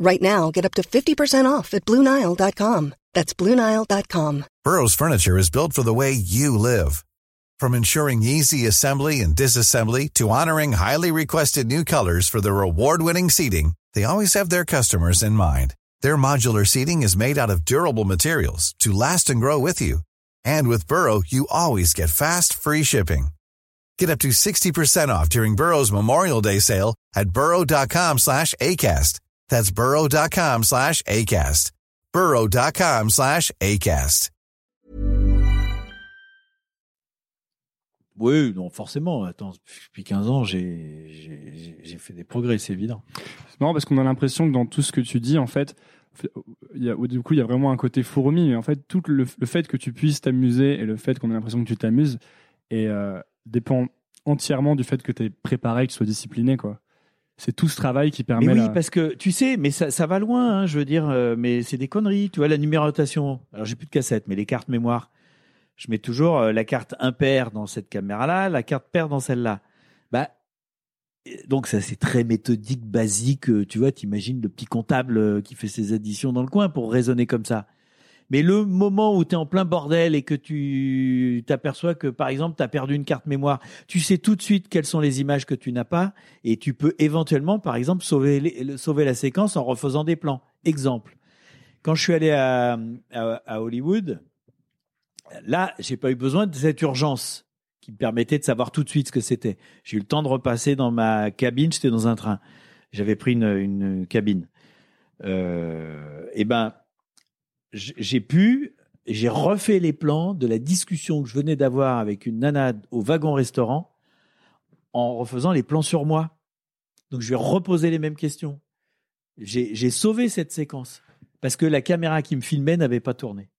Right now, get up to 50% off at BlueNile.com. That's BlueNile.com. Burrow's furniture is built for the way you live. From ensuring easy assembly and disassembly to honoring highly requested new colors for their award-winning seating, they always have their customers in mind. Their modular seating is made out of durable materials to last and grow with you. And with Burrow, you always get fast, free shipping. Get up to 60% off during Burrow's Memorial Day sale at burrow.com slash ACAST. That's burrow.com slash ACAST. burrow.com slash ACAST. oui, non, forcément. Attends, depuis 15 ans, j'ai fait des progrès, c'est évident. C'est marrant parce qu'on a l'impression que dans tout ce que tu dis, en fait, il y a, du coup, il y a vraiment un côté fourmi, mais en fait, tout le, le fait que tu puisses t'amuser et le fait qu'on ait l'impression que tu t'amuses et, euh, dépend entièrement du fait que tu es préparé, que tu sois discipliné, quoi. C'est tout ce travail qui permet. Mais oui, la- parce que tu sais, mais ça, ça va loin, hein, je veux dire, euh, mais c'est des conneries. Tu vois, la numérotation. Alors, j'ai plus de cassette, mais les cartes mémoire, je mets toujours euh, la carte impair dans cette caméra-là, la carte paire dans celle-là. Bah, donc ça, c'est très méthodique, basique. euh, Tu vois, t'imagines le petit comptable qui fait ses additions dans le coin pour raisonner comme ça. Mais le moment où tu es en plein bordel et que tu t'aperçois que, par exemple, tu as perdu une carte mémoire, tu sais tout de suite quelles sont les images que tu n'as pas et tu peux éventuellement, par exemple, sauver, sauver la séquence en refaisant des plans. Exemple, quand je suis allé à, à, Hollywood, là, j'ai pas eu besoin de cette urgence qui me permettait de savoir tout de suite ce que c'était. J'ai eu le temps de repasser dans ma cabine, j'étais dans un train. J'avais pris une, une cabine. Euh, et ben, j- j'ai pu, j'ai refait les plans de la discussion que je venais d'avoir avec une nana au wagon restaurant en refaisant les plans sur moi. Donc je vais reposer les mêmes questions. J'ai sauvé cette séquence parce que la caméra qui me filmait n'avait pas tourné.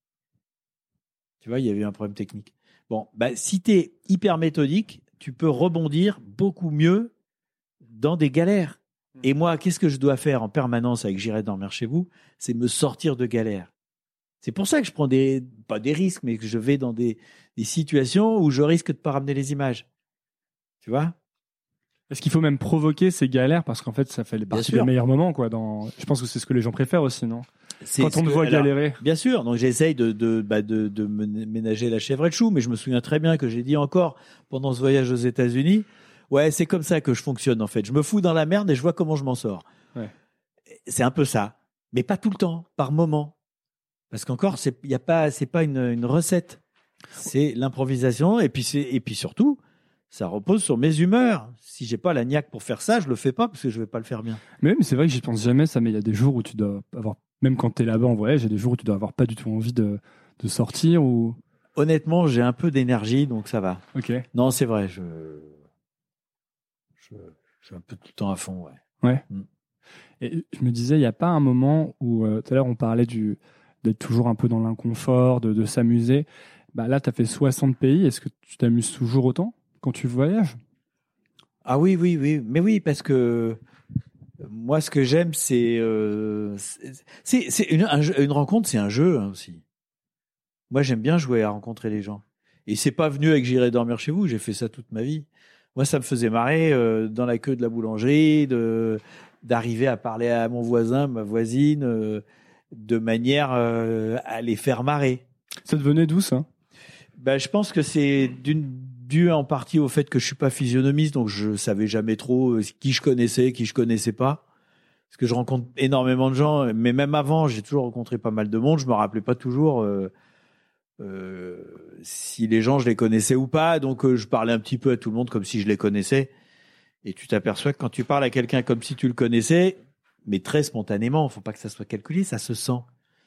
Tu vois, il y avait un problème technique. Bon, bah, si tu es hyper méthodique, tu peux rebondir beaucoup mieux dans des galères. Et moi, qu'est-ce que je dois faire en permanence avec J'irai dormir chez vous? C'est me sortir de galères. C'est pour ça que je prends des, pas des risques, mais que je vais dans des, des situations où je risque de pas ramener les images. Tu vois? Est-ce qu'il faut même provoquer ces galères? Parce qu'en fait, ça fait partie des meilleurs moments, quoi. Dans... Je pense que c'est ce que les gens préfèrent aussi, non? C'est Quand on te voit alors, galérer. Bien sûr, donc j'essaye de, de, bah, de, ménager la chèvre et le chou, mais je me souviens très bien que j'ai dit encore pendant ce voyage aux États-Unis, Ouais, c'est comme ça que je fonctionne en fait. Je me fous dans la merde et je vois comment je m'en sors. Ouais. C'est un peu ça, mais pas tout le temps, par moment. Parce qu'encore, c'est y a pas, c'est pas une, une recette. C'est l'improvisation et puis c'est et puis surtout, ça repose sur mes humeurs. Si j'ai pas la niaque pour faire ça, je le fais pas parce que je vais pas le faire bien. Mais même, c'est vrai que j'y pense jamais, ça, mais il y a des jours où tu dois avoir, même quand tu es là-bas en voyage, il y a des jours où tu dois avoir pas du tout envie de, de sortir ou? Honnêtement, j'ai un peu d'énergie, donc ça va. Ok. Non, c'est vrai, je, je, je suis un peu tout le temps à fond, ouais. Ouais. Mm. Et je me disais, il n'y a pas un moment où, euh, tout à l'heure, on parlait du, d'être toujours un peu dans l'inconfort, de, de s'amuser. Bah, là, tu as fait 60 pays. Est-ce que tu t'amuses toujours autant quand tu voyages? Ah oui, oui, oui, mais oui, parce que moi, ce que j'aime, c'est euh, c'est une, une rencontre, c'est un jeu hein, aussi. Moi, j'aime bien jouer à rencontrer les gens. Et c'est pas venu avec j'irai dormir chez vous. J'ai fait ça toute ma vie. Moi, ça me faisait marrer euh, dans la queue de la boulangerie, d'arriver à parler à mon voisin, ma voisine, euh, de manière euh, à les faire marrer. Ça devenait d'où ça? Ben, je pense que c'est d'une dû en partie au fait que je suis pas physionomiste, donc je savais jamais trop euh, qui je connaissais, qui je connaissais pas. Parce que je rencontre énormément de gens, mais même avant, j'ai toujours rencontré pas mal de monde. Je me rappelais pas toujours euh, euh, si les gens je les connaissais ou pas, donc euh, je parlais un petit peu à tout le monde comme si je les connaissais. Et tu t'aperçois que quand tu parles à quelqu'un comme si tu le connaissais, mais très spontanément, faut pas que ça soit calculé, ça se sent.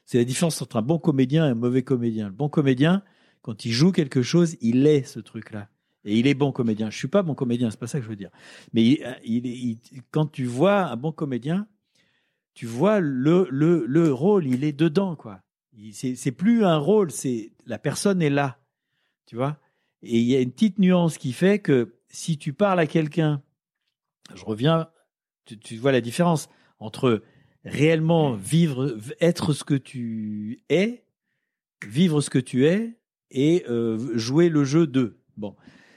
C'est la différence entre un bon comédien et un mauvais comédien. Le bon comédien, quand il joue quelque chose, il est ce truc-là. Et il est bon comédien. Je suis pas bon comédien, c'est pas ça que je veux dire. Mais il, il, il- quand tu vois un bon comédien, tu vois le, le, le rôle, il est dedans, quoi. Il- C'est plus un rôle, c'est la personne est là, tu vois? Et il y a une petite nuance qui fait que si tu parles à quelqu'un, je reviens, tu vois la différence entre réellement vivre, être ce que tu es, vivre ce que tu es et euh, jouer le jeu de. Bon,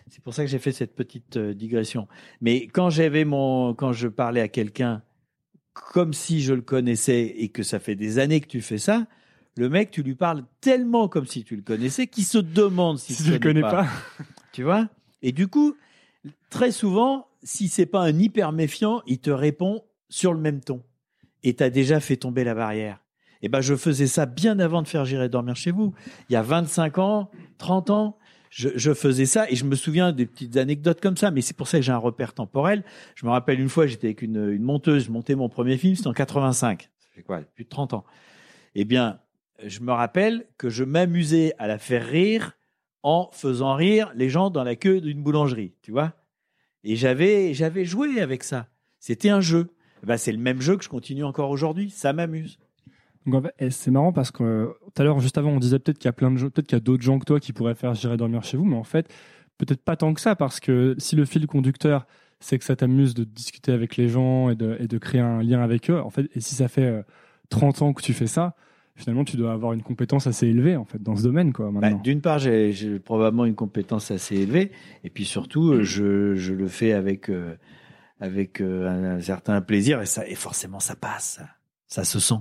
c'est pour ça que j'ai fait cette petite euh, digression. Mais quand j'avais mon, quand je parlais à quelqu'un comme si je le connaissais et que ça fait des années que tu fais ça, le mec, tu lui parles tellement comme si tu le connaissais qu'il se demande si, Si tu tu le connais pas. tu vois? Et du coup, très souvent, si c'est pas un hyper méfiant, il te répond sur le même ton. Et tu as déjà fait tomber la barrière. Et ben, je faisais ça bien avant de faire J'irai dormir chez vous. Il y a 25 ans, 30 ans, je, faisais ça et je me souviens des petites anecdotes comme ça, mais c'est pour ça que j'ai un repère temporel. Je me rappelle une fois, j'étais avec une, une monteuse, je montais mon premier film, c'était en 85. Ça fait quoi Plus de 30 ans. Eh bien, je me rappelle que je m'amusais à la faire rire en faisant rire les gens dans la queue d'une boulangerie, tu vois. Et j'avais j'avais joué avec ça. C'était un jeu. Ben, c'est le même jeu que je continue encore aujourd'hui. Ça m'amuse. C'est marrant parce que euh, tout à l'heure, juste avant, on disait peut-être qu'il y a plein de gens, peut-être qu'il y a d'autres gens que toi qui pourraient faire J'irai dormir chez vous, mais en fait, peut-être pas tant que ça parce que si le fil conducteur, c'est que ça t'amuse de discuter avec les gens et de, et de créer un lien avec eux, en fait, et si ça fait euh, 30 ans que tu fais ça, finalement, tu dois avoir une compétence assez élevée, en fait, dans ce domaine, quoi, maintenant. D'une part, j'ai probablement une compétence assez élevée, et puis surtout, euh, je, je le fais avec euh, avec euh, un, un certain plaisir, et ça et forcément ça passe, ça se sent.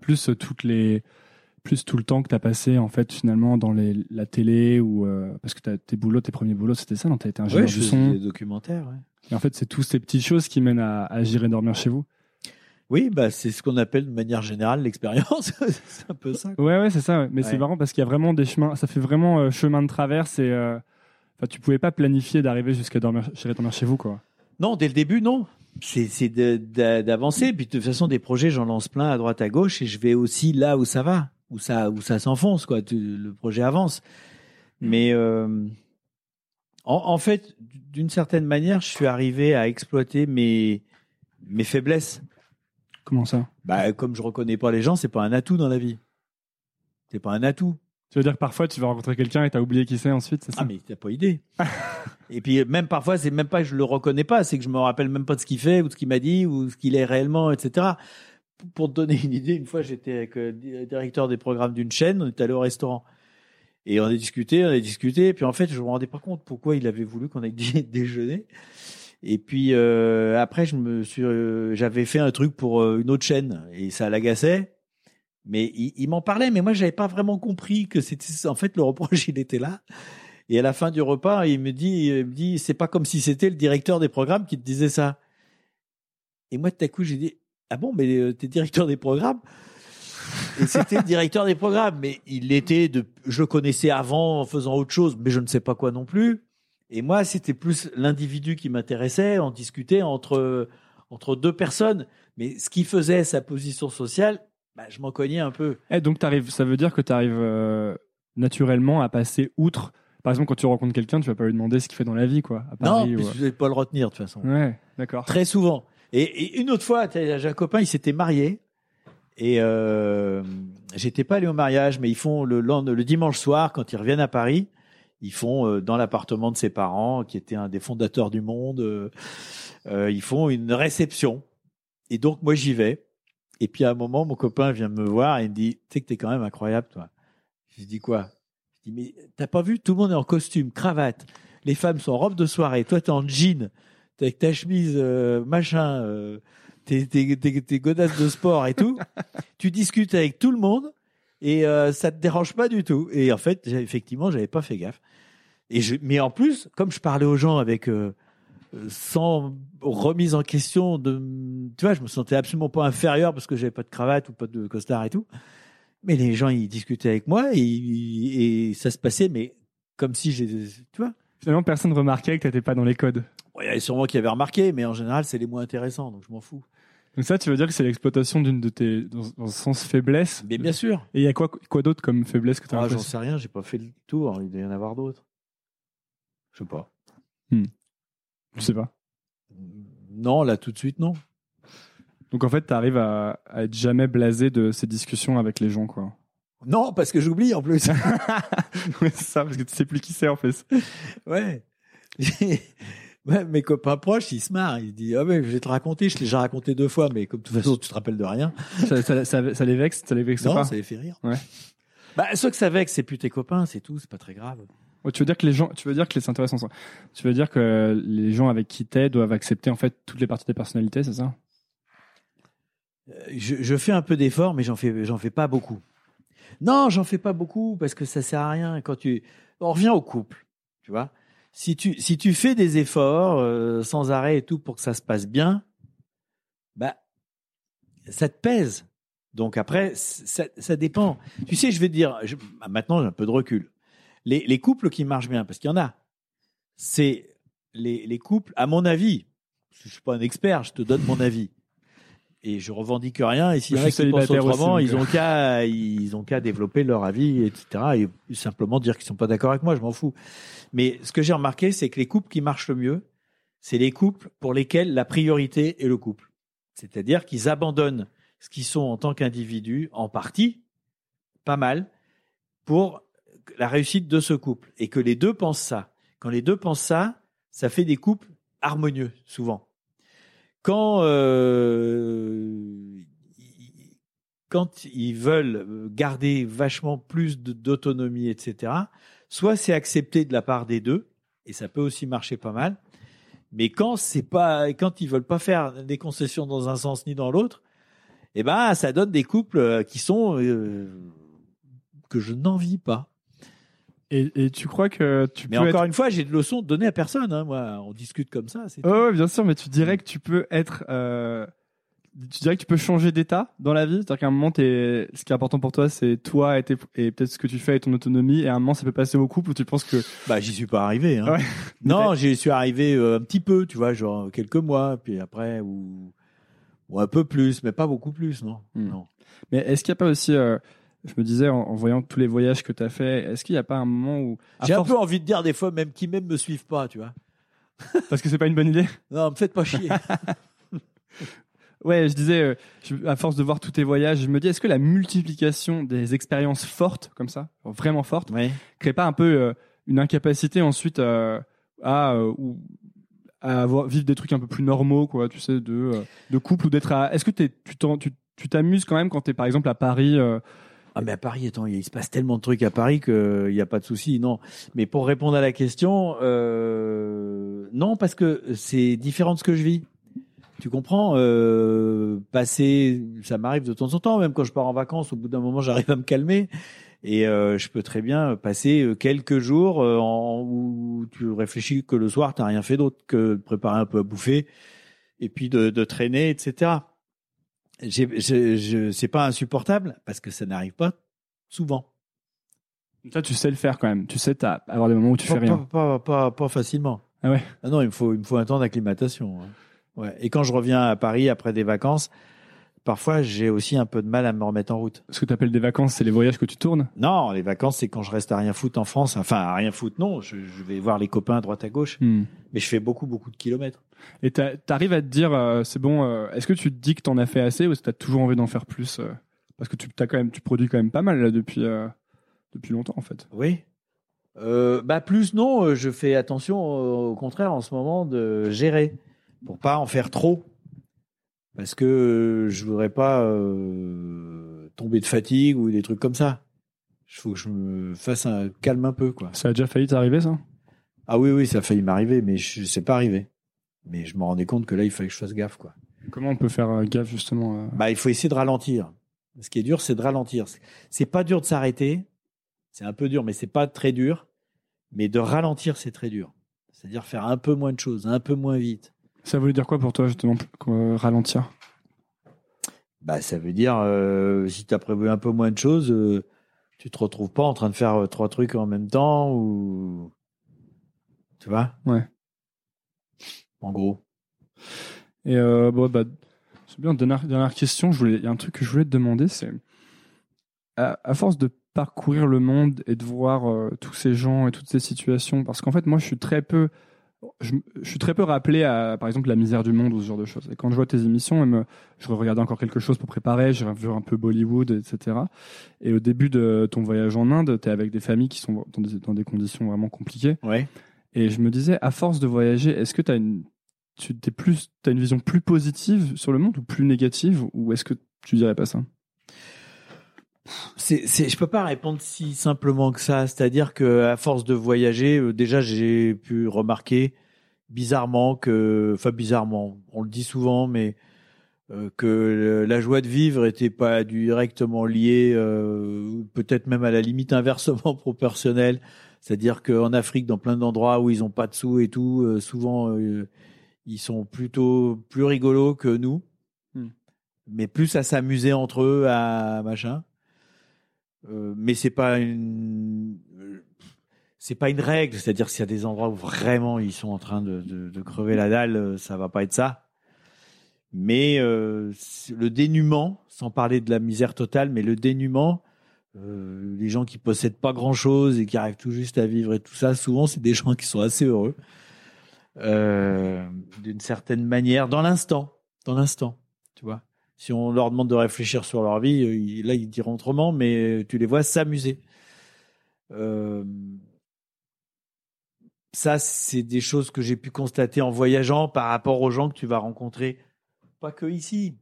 plus euh, toutes les plus tout le temps que tu as passé en fait finalement dans les, la télé ou euh, parce que t'as- tes boulots tes premiers boulots c'était ça non? T'as été ingénieur Ouais, je du son des documentaires. ouais. et en fait c'est toutes ces petites choses qui mènent à, à J'irai dormir chez vous Oui, bah c'est ce qu'on appelle de manière générale l'expérience. c'est un peu ça. quoi. ouais ouais c'est ça ouais. mais c'est marrant parce qu'il y a vraiment des chemins ça fait vraiment euh, chemin de traverse et euh, enfin tu pouvais pas planifier d'arriver jusqu'à dormir J'irai dormir chez vous quoi Non, dès le début, non. C'est d'avancer. Puis de toute façon, des projets, j'en lance plein à droite, à gauche, et je vais aussi là où ça va, où ça, où ça s'enfonce, quoi. Le projet avance. Mais euh, en, en fait, d'une certaine manière, je suis arrivé à exploiter mes mes faiblesses. comment ça? Bah, comme je reconnais pas les gens, c'est pas un atout dans la vie. C'est pas un atout. Tu veux dire que parfois tu vas rencontrer quelqu'un et t'as oublié qui c'est ensuite c'est ça Ah mais t'as pas idée. et puis même parfois c'est même pas que je le reconnais pas, c'est que je me rappelle même pas de ce qu'il fait ou de ce qu'il m'a dit ou ce qu'il est réellement, etc. Pour te donner une idée, une fois j'étais avec le di- directeur des programmes d'une chaîne, on est allé au restaurant et on a discuté, on a discuté, et puis en fait je me rendais pas compte pourquoi il avait voulu qu'on aille dî- déjeuner. Et puis euh, après je me suis, euh, j'avais fait un truc pour euh, une autre chaîne et ça l'agaçait. Mais il, il m'en parlait, mais moi j'avais pas vraiment compris que c'était en fait le reproche il était là. Et à la fin du repas, il me dit, il me dit, c'est pas comme si c'était le directeur des programmes qui te disait ça. Et moi, tout à coup, j'ai dit, ah bon, mais euh, t'es directeur des programmes? Et c'était le directeur des programmes, mais il l'était de, je connaissais avant en faisant autre chose, mais je ne sais pas quoi non plus. Et moi, c'était plus l'individu qui m'intéressait. On discutait entre entre deux personnes, mais ce qui faisait sa position sociale, bah, je m'en cognais un peu. Eh, donc t'arrives, ça veut dire que tu arrives naturellement à passer outre. Par exemple, quand tu rencontres quelqu'un, tu vas pas lui demander ce qu'il fait dans la vie, quoi. À Paris, non, ou... je vais pas le retenir de toute façon. Ouais, d'accord. Très souvent. Et, et, une autre fois, j'ai un copain, il s'était marié. Et euh, j'étais pas allé au mariage, mais ils font le, le dimanche soir, quand ils reviennent à Paris, ils font euh, dans l'appartement de ses parents, qui était un des fondateurs du monde, euh, euh, ils font une réception. Et donc moi j'y vais. Et puis à un moment, mon copain vient me voir et il me dit, tu sais que t'es quand même incroyable, toi. Je dis quoi? Je dis mais t'as pas vu Tout le monde est en costume, cravate. Les femmes sont en robe de soirée. Toi t'es en jean, t'es avec ta chemise euh, machin, euh, tes, tes, tes, tes godasses de sport et tout. tu discutes avec tout le monde et euh, ça te dérange pas du tout. Et en fait, effectivement, j'avais pas fait gaffe. Et je, mais en plus, comme je parlais aux gens avec euh, sans remise en question de, tu vois, je me sentais absolument pas inférieur parce que j'avais pas de cravate ou pas de costard et tout. Mais les gens, ils discutaient avec moi et, et ça se passait, mais comme si j'ai, tu vois. Finalement, personne ne remarquait que t'étais pas dans les codes. Il y avait sûrement qui avait remarqué, mais en général, c'est les moins intéressants, donc je m'en fous. Donc ça, tu veux dire que c'est l'exploitation d'une de tes, dans, dans le sens faiblesse? Mais bien sûr. Et il y a quoi, quoi d'autre comme faiblesse que tu as ah, J'en sais rien, j'ai pas fait le tour, il doit y en avoir d'autres. Je sais pas. Hmm. Je sais pas. Non, là, tout de suite, non. Donc en fait, tu arrives à, à être jamais blasé de ces discussions avec les gens, quoi. Non, parce que j'oublie en plus. ouais, c'est ça, parce que tu sais plus qui c'est en fait. ouais. ouais. Mes copains proches, ils se marrent. Ils disent, ah ouais, je vais te raconter, je l'ai déjà raconté deux fois, mais comme de toute façon, tu te rappelles de rien. ça, ça, ça, ça les vexe, ça les vexe non, pas. ça les fait rire. Ouais. Bah, ceux que ça vexe, c'est plus tes copains, c'est tout, c'est pas très grave. Tu veux dire que les gens, tu veux dire que intéressants sont, tu veux dire que les gens avec qui t'es doivent accepter en fait toutes les parties de tes personnalités, c'est ça? Je, je, fais un peu d'efforts, mais j'en fais, j'en fais pas beaucoup. Non, j'en fais pas beaucoup parce que ça sert à rien. Quand tu, on revient au couple, tu vois. Si tu, si tu fais des efforts euh, sans arrêt et tout pour que ça se passe bien, bah, ça te pèse. Donc après, ça, ça dépend. Tu sais, je vais dire, je, maintenant j'ai un peu de recul. Les, les couples qui marchent bien, parce qu'il y en a, c'est les, les couples, à mon avis, je suis pas un expert, je te donne mon avis et je revendique rien. Et s'il y en a qui pensent autrement, aussi, ils ont qu'à ils ont qu'à développer leur avis, etc. Et simplement dire qu'ils sont pas d'accord avec moi, je m'en fous. Mais ce que j'ai remarqué, c'est que les couples qui marchent le mieux, c'est les couples pour lesquels la priorité est le couple. C'est-à-dire qu'ils abandonnent ce qu'ils sont en tant qu'individus, en partie, pas mal, pour la réussite de ce couple. Et que les deux pensent ça. Quand les deux pensent ça, ça fait des couples harmonieux, souvent quand euh, quand ils veulent garder vachement plus d'autonomie, etc. Soit c'est accepté de la part des deux, et ça peut aussi marcher pas mal. Mais quand c'est pas, quand ils veulent pas faire des concessions dans un sens ni dans l'autre, eh ben, ça donne des couples qui sont euh, que je n'envie pas. Et, et, tu crois que tu mais peux encore être... une fois, j'ai de leçons données à personne. Hein, moi, on discute comme ça. Oh, ouais, bien sûr, mais tu dirais que tu peux être, euh... tu dirais que tu peux changer d'état dans la vie? C'est-à-dire qu'à un moment, es... ce qui est important pour toi, c'est toi et, tes... et peut-être ce que tu fais et ton autonomie. Et à un moment, ça peut passer au couple où tu penses que. Bah, j'y suis pas arrivé. Hein. Ouais. non, j'y suis arrivé euh, un petit peu, tu vois, genre quelques mois, puis après ou ou un peu plus, mais pas beaucoup plus, non. Hmm. Non. Mais est-ce qu'il n'y a pas aussi euh je me disais en, en, voyant tous les voyages que tu as fait, est-ce qu'il n'y a pas un moment où j'ai force... un peu envie de dire des fois même qui même me suivent pas, tu vois Parce que c'est pas une bonne idée. Non, me faites pas chier. ouais, je disais euh, je, à force de voir tous tes voyages, je me dis est-ce que la multiplication des expériences fortes comme ça, vraiment fortes, ouais. crée pas un peu euh, une incapacité ensuite euh, à ou à avoir vivre des trucs un peu plus normaux quoi, tu sais de de couple ou d'être à est-ce que es, tu tu t'amuses quand même quand tu es par exemple à Paris ah mais à Paris, attends, il se passe tellement de trucs à Paris qu'il n'y a pas de souci, non. Mais pour répondre à la question, euh, non, parce que c'est différent de ce que je vis. Tu comprends euh, Passer, ça m'arrive de temps en temps, même quand je pars en vacances, au bout d'un moment, j'arrive à me calmer. Et euh, je peux très bien passer quelques jours où tu réfléchis que le soir, tu n'as rien fait d'autre que de préparer un peu à bouffer et puis de traîner, etc. Je, je, c'est pas insupportable parce que ça n'arrive pas souvent. Ça, tu sais le faire quand même. Tu sais avoir des moments où tu pas, fais rien. Pas, pas, pas, pas facilement. Ah ouais. Ah non, il me faut, il me faut un temps d'acclimatation. hein. Ouais. Et quand je reviens à Paris après des vacances, parfois j'ai aussi un peu de mal à me remettre en route. Ce que tu appelles des vacances, c'est les voyages que tu tournes? Non, les vacances, c'est quand je reste à rien foutre en France. Enfin, à rien foutre, non. Je, je vais voir les copains à droite à gauche. Hmm. Mais je fais beaucoup, beaucoup de kilomètres. Et t'arrives à te dire, euh, c'est bon. euh, Est-ce que tu te dis que t'en as fait assez ou est-ce que t'as toujours envie d'en faire plus euh, Parce que tu as quand même, tu produis quand même pas mal là depuis depuis longtemps en fait. Oui. Bah plus non, je fais attention au contraire en ce moment de gérer pour pas en faire trop parce que euh, je voudrais pas euh, tomber de fatigue ou des trucs comme ça. Il faut que je me fasse un calme un peu quoi. Ça a déjà failli t'arriver ça? Ah oui oui, ça a failli m'arriver mais je c'est pas arrivé. Mais je me rendais compte que là il fallait que je fasse gaffe quoi. Comment on peut faire euh, gaffe justement euh, Bah il faut essayer de ralentir. Ce qui est dur c'est de ralentir. C'est pas dur de s'arrêter. C'est un peu dur mais c'est pas très dur. Mais de ralentir c'est très dur. C'est-à-dire faire un peu moins de choses, un peu moins vite. Ça voulait dire quoi pour toi justement euh, ralentir? Bah, ça veut dire, euh, si tu as prévu un peu moins de choses, euh, tu te retrouves pas en train de faire euh, trois trucs en même temps ou. Tu vois? Ouais. En gros. Et bon, bah, c'est bien. Dernière, dernière question. Je voulais, il y a un truc que je voulais te demander, c'est à, à force de parcourir le monde et de voir tous ces gens et toutes ces situations, parce qu'en fait, moi, je suis très peu, je, je suis très peu rappelé à, par exemple, la misère du monde ou ce genre de choses. Et quand je vois tes émissions, même, je regardais encore quelque chose pour préparer, j'ai vu un peu Bollywood, etc. Et au début de ton voyage en Inde, tu es avec des familles qui sont dans des, dans des conditions vraiment compliquées. Ouais. Et je me disais, à force de voyager, est-ce que tu as une, tu t'es plus, as une vision plus positive sur le monde ou plus négative Ou est-ce que tu dirais pas ça? C'est, c'est, je peux pas répondre si simplement que ça. C'est-à-dire que à force de voyager, euh, déjà j'ai pu remarquer bizarrement que, enfin bizarrement, on le dit souvent, mais euh, que le- la joie de vivre était pas directement liée, euh, peut-être même à la limite inversement proportionnelle. C'est-à-dire qu'en Afrique, dans plein d'endroits où ils ont pas de sous et tout, souvent ils sont plutôt plus rigolos que nous, Hmm. mais plus à s'amuser entre eux, à machin. Euh, mais c'est pas une euh, c'est pas une règle. C'est-à-dire s'il y a des endroits où vraiment ils sont en train de, crever la dalle euh, ça va pas être ça. Mais le dénuement sans parler de la misère totale mais le dénuement les gens qui possèdent pas grand chose et qui arrivent tout juste à vivre et tout ça souvent c'est des gens qui sont assez heureux. D'une certaine manière dans l'instant. Dans l'instant tu vois si on leur demande de réfléchir sur leur vie, euh, ils- là, ils diront autrement, mais tu les vois s'amuser. Euh, ça, c'est des choses que j'ai pu constater en voyageant par rapport aux gens que tu vas rencontrer, pas que ici.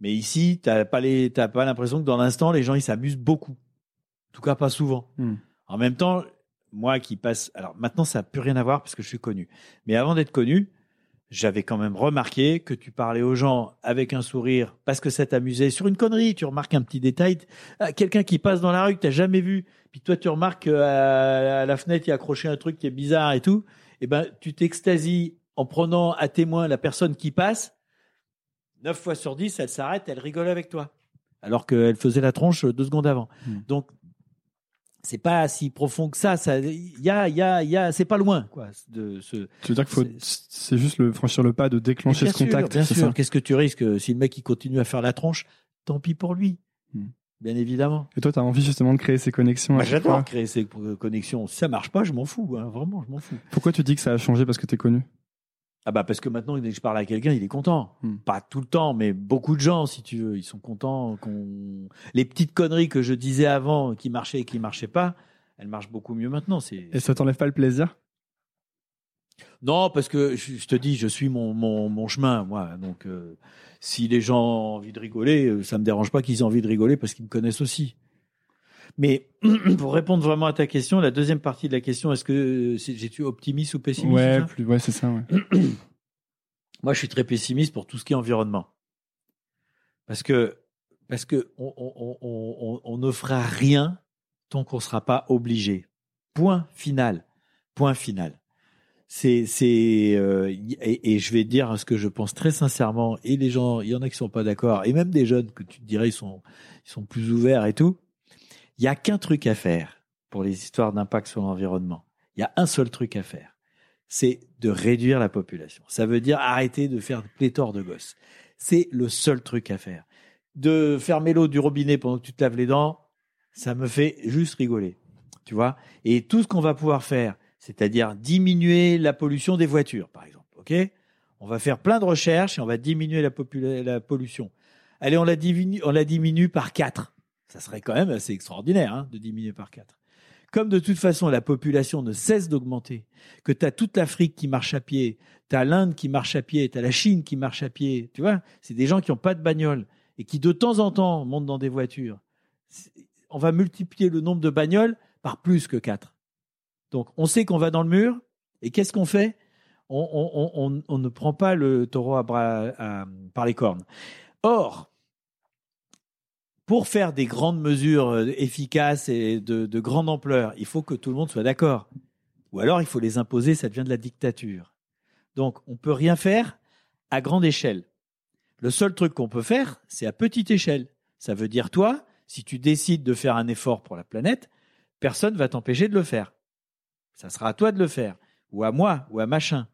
Mais ici, tu n'as pas les- t'as pas l'impression que dans l'instant, les gens, ils s'amusent beaucoup. En tout cas, pas souvent. Hmm. En même temps, moi qui passe... Alors maintenant, ça n'a plus rien à voir parce que je suis connu. Mais avant d'être connu, j'avais quand même remarqué que tu parlais aux gens avec un sourire parce que ça t'amusait sur une connerie. Tu remarques un petit détail, Ah, quelqu'un qui passe dans la rue que t'as jamais vu, puis toi tu remarques qu'à à la fenêtre il y a accroché un truc qui est bizarre et tout. Et ben tu t'extasies en prenant à témoin la personne qui passe. Neuf fois sur dix, elle s'arrête, elle rigole avec toi, alors qu'elle faisait la tronche deux secondes avant. Hmm. Donc c'est pas si profond que ça. Ça, il y a, il y a, il y a, c'est pas loin quoi. De ce, Tu veux dire qu'il faut, C'est- juste le franchir le pas de déclencher bien ce contact. Bien sûr. Qu'est-ce que tu risques si le mec il continue à faire la tronche Tant pis pour lui. Hmm. Bien évidemment. Et toi, tu as envie justement de créer ces connexions. chaque j'adore créer ces euh, connexions. Si ça marche pas, je m'en fous. hein. Vraiment, je m'en fous. Pourquoi tu dis que ça a changé parce que tu es connu? Ah bah parce que maintenant, dès que je parle à quelqu'un, il est content. Hmm. Pas tout le temps, mais beaucoup de gens, si tu veux, ils sont contents. qu'on Les petites conneries que je disais avant, qui marchaient et qui marchaient pas, elles marchent beaucoup mieux maintenant. C'est Et ça t'enlève pas le plaisir? Non, parce que je, te dis, je suis mon, mon, mon chemin, moi. Donc, euh, si les gens ont envie de rigoler, euh, ça me dérange pas qu'ils aient envie de rigoler parce qu'ils me connaissent aussi. Mais pour répondre vraiment à ta question, la deuxième partie de la question, est-ce que euh, c'est- j'ai-tu optimiste ou pessimiste Ouais, c'est ça plus, ouais, c'est ça. Ouais. Moi, je suis très pessimiste pour tout ce qui est environnement. Parce que, parce que on, on, on, on, on ne fera rien tant qu'on ne sera pas obligé. Point final. Point final. C'est, c'est, euh, et, et, je vais dire ce que je pense très sincèrement. Et les gens, il y en a qui sont pas d'accord, et même des jeunes que tu dirais ils sont, ils sont plus ouverts et tout. Il y a qu'un truc à faire pour les histoires d'impact sur l'environnement. Il y a un seul truc à faire, c'est de réduire la population. Ça veut dire arrêter de faire pléthore de gosses. C'est le seul truc à faire. De fermer l'eau du robinet pendant que tu te laves les dents, ça me fait juste rigoler. Tu vois? Et tout ce qu'on va pouvoir faire, c'est-à-dire diminuer la pollution des voitures, par exemple. OK? On va faire plein de recherches et on va diminuer la, pollution. Allez, on la diminue, on la diminue par 4. Ça serait quand même assez extraordinaire hein, de diminuer par 4. Comme de toute façon la population ne cesse d'augmenter, que tu as toute l'Afrique qui marche à pied, tu as l'Inde qui marche à pied, tu as la Chine qui marche à pied, tu vois, c'est des gens qui n'ont pas de bagnole et qui de temps en temps montent dans des voitures. On va multiplier le nombre de bagnoles par plus que 4. Donc on sait qu'on va dans le mur, et qu'est-ce qu'on fait? On, ne prend pas le taureau par les cornes. Or, pour faire des grandes mesures euh, efficaces et de, de grande ampleur, il faut que tout le monde soit d'accord. Ou alors il faut les imposer, ça devient de la dictature. Donc on ne peut rien faire à grande échelle. Le seul truc qu'on peut faire, c'est à petite échelle. Ça veut dire toi, si tu décides de faire un effort pour la planète, personne ne va t'empêcher de le faire. Ça sera à toi de le faire, ou à moi, ou à machin.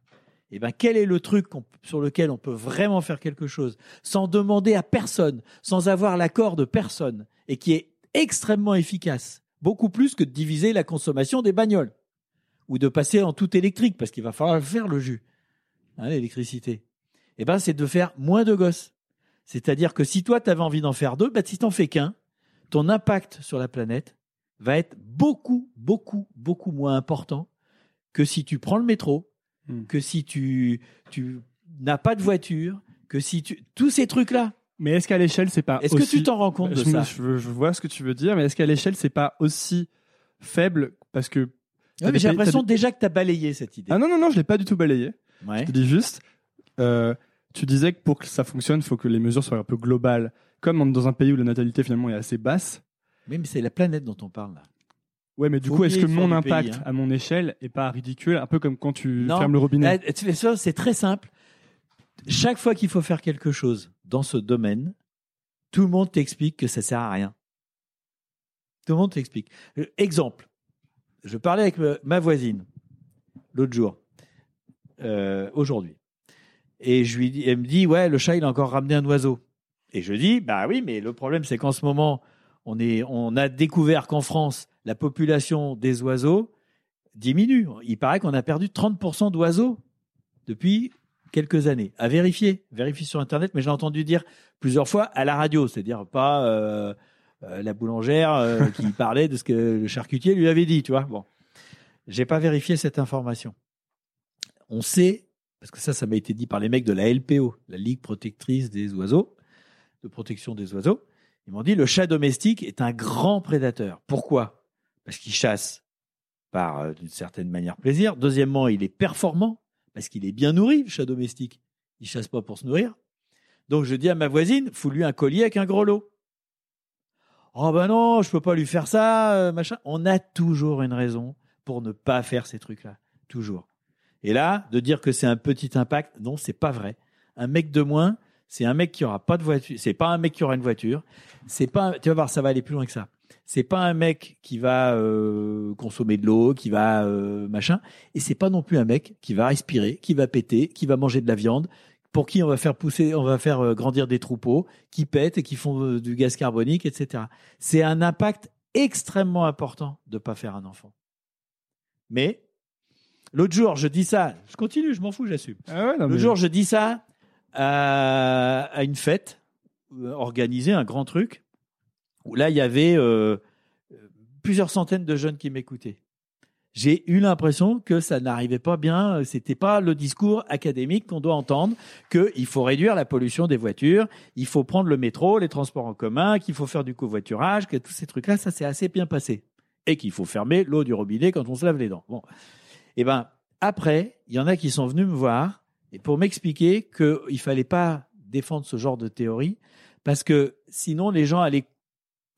Eh bien, quel est le truc sur lequel on peut vraiment faire quelque chose sans demander à personne, sans avoir l'accord de personne, et qui est extrêmement efficace, beaucoup plus que de diviser la consommation des bagnoles ou de passer en tout électrique, parce qu'il va falloir faire le jus, hein, l'électricité? Eh ben, c'est de faire moins de gosses. C'est-à-dire que si toi, tu avais envie d'en faire deux, ben, si tu n'en fais qu'un, ton impact sur la planète va être beaucoup, beaucoup, beaucoup moins important que si tu prends le métro, Hmm. que si tu, tu n'as pas de voiture, que si tu. Tous ces trucs-là. Mais est-ce qu'à l'échelle, c'est pas. Est-ce que tu t'en rends compte de ça je, vois ce que tu veux dire, mais est-ce qu'à l'échelle, c'est pas aussi faible parce que. j'ai l'impression déjà que tu as balayé cette idée. Ah non, non, non, je l'ai pas du tout balayé. Je te dis juste. Euh, tu disais que pour que ça fonctionne, il faut que les mesures soient un peu globales. Comme dans un pays où la natalité finalement est assez basse. Oui, mais c'est la planète dont on parle là. Ouais, mais du coup, est-ce que mon impact hein. à mon échelle est pas ridicule Un peu comme quand tu fermes le robinet? C'est très simple. Chaque fois qu'il faut faire quelque chose dans ce domaine, tout le monde t'explique que ça sert à rien. Tout le monde t'explique. Euh, exemple, je parlais avec ma voisine l'autre jour, euh, aujourd'hui, et je lui dis, elle me dit, ouais, le chat il a encore ramené un oiseau. Et je dis, bah oui, mais le problème c'est qu'en ce moment, on, est, on a découvert qu'en France, la population des oiseaux diminue. Il paraît qu'on a perdu 30% d'oiseaux depuis quelques années. À vérifier, vérifier sur Internet, mais j'ai entendu dire plusieurs fois à la radio, c'est-à-dire pas euh, euh, la boulangère euh, qui parlait de ce que le charcutier lui avait dit, tu vois. Bon, j'ai pas vérifié cette information. On sait, parce que ça, ça m'a été dit par les mecs de la LPO, la Ligue protectrice des oiseaux, de protection des oiseaux. Ils m'ont dit le chat domestique est un grand prédateur. Pourquoi? Parce qu'il chasse par, euh, d'une certaine manière, plaisir. Deuxièmement, il est performant parce qu'il est bien nourri, le chat domestique. Il chasse pas pour se nourrir. Donc je dis à ma voisine, fous-lui un collier avec un gros lot. Oh ben non, je peux pas lui faire ça, euh, machin. On a toujours une raison pour ne pas faire ces trucs-là, toujours. Et là, de dire que c'est un petit impact, non, c'est pas vrai. Un mec de moins, c'est un mec qui aura pas de voiture. C'est pas un mec qui aura une voiture. C'est pas. Tu vas voir, ça va aller plus loin que ça. C'est pas un mec qui va euh, consommer de l'eau, qui va euh, machin. Et c'est pas non plus un mec qui va respirer, qui va péter, qui va manger de la viande, pour qui on va faire pousser, on va faire euh, grandir des troupeaux, qui pètent et qui font du gaz carbonique, etc. C'est un impact extrêmement important de pas faire un enfant. Mais l'autre jour, je dis ça. Je continue, je m'en fous, j'assume. Ah l'autre jour, je dis ça à, une fête, organisée, un grand truc, où là, il y avait euh, plusieurs centaines de jeunes qui m'écoutaient. J'ai eu l'impression que ça n'arrivait pas bien, c'était pas le discours académique qu'on doit entendre, qu'il faut réduire la pollution des voitures, il faut prendre le métro, les transports en commun, qu'il faut faire du covoiturage, que tous ces trucs-là, ça s'est assez bien passé. Et qu'il faut fermer l'eau du robinet quand on se lave les dents. Bon. Eh ben, après, il y en a qui sont venus me voir et pour m'expliquer qu'il ne fallait pas défendre ce genre de théorie, parce que sinon les gens allaient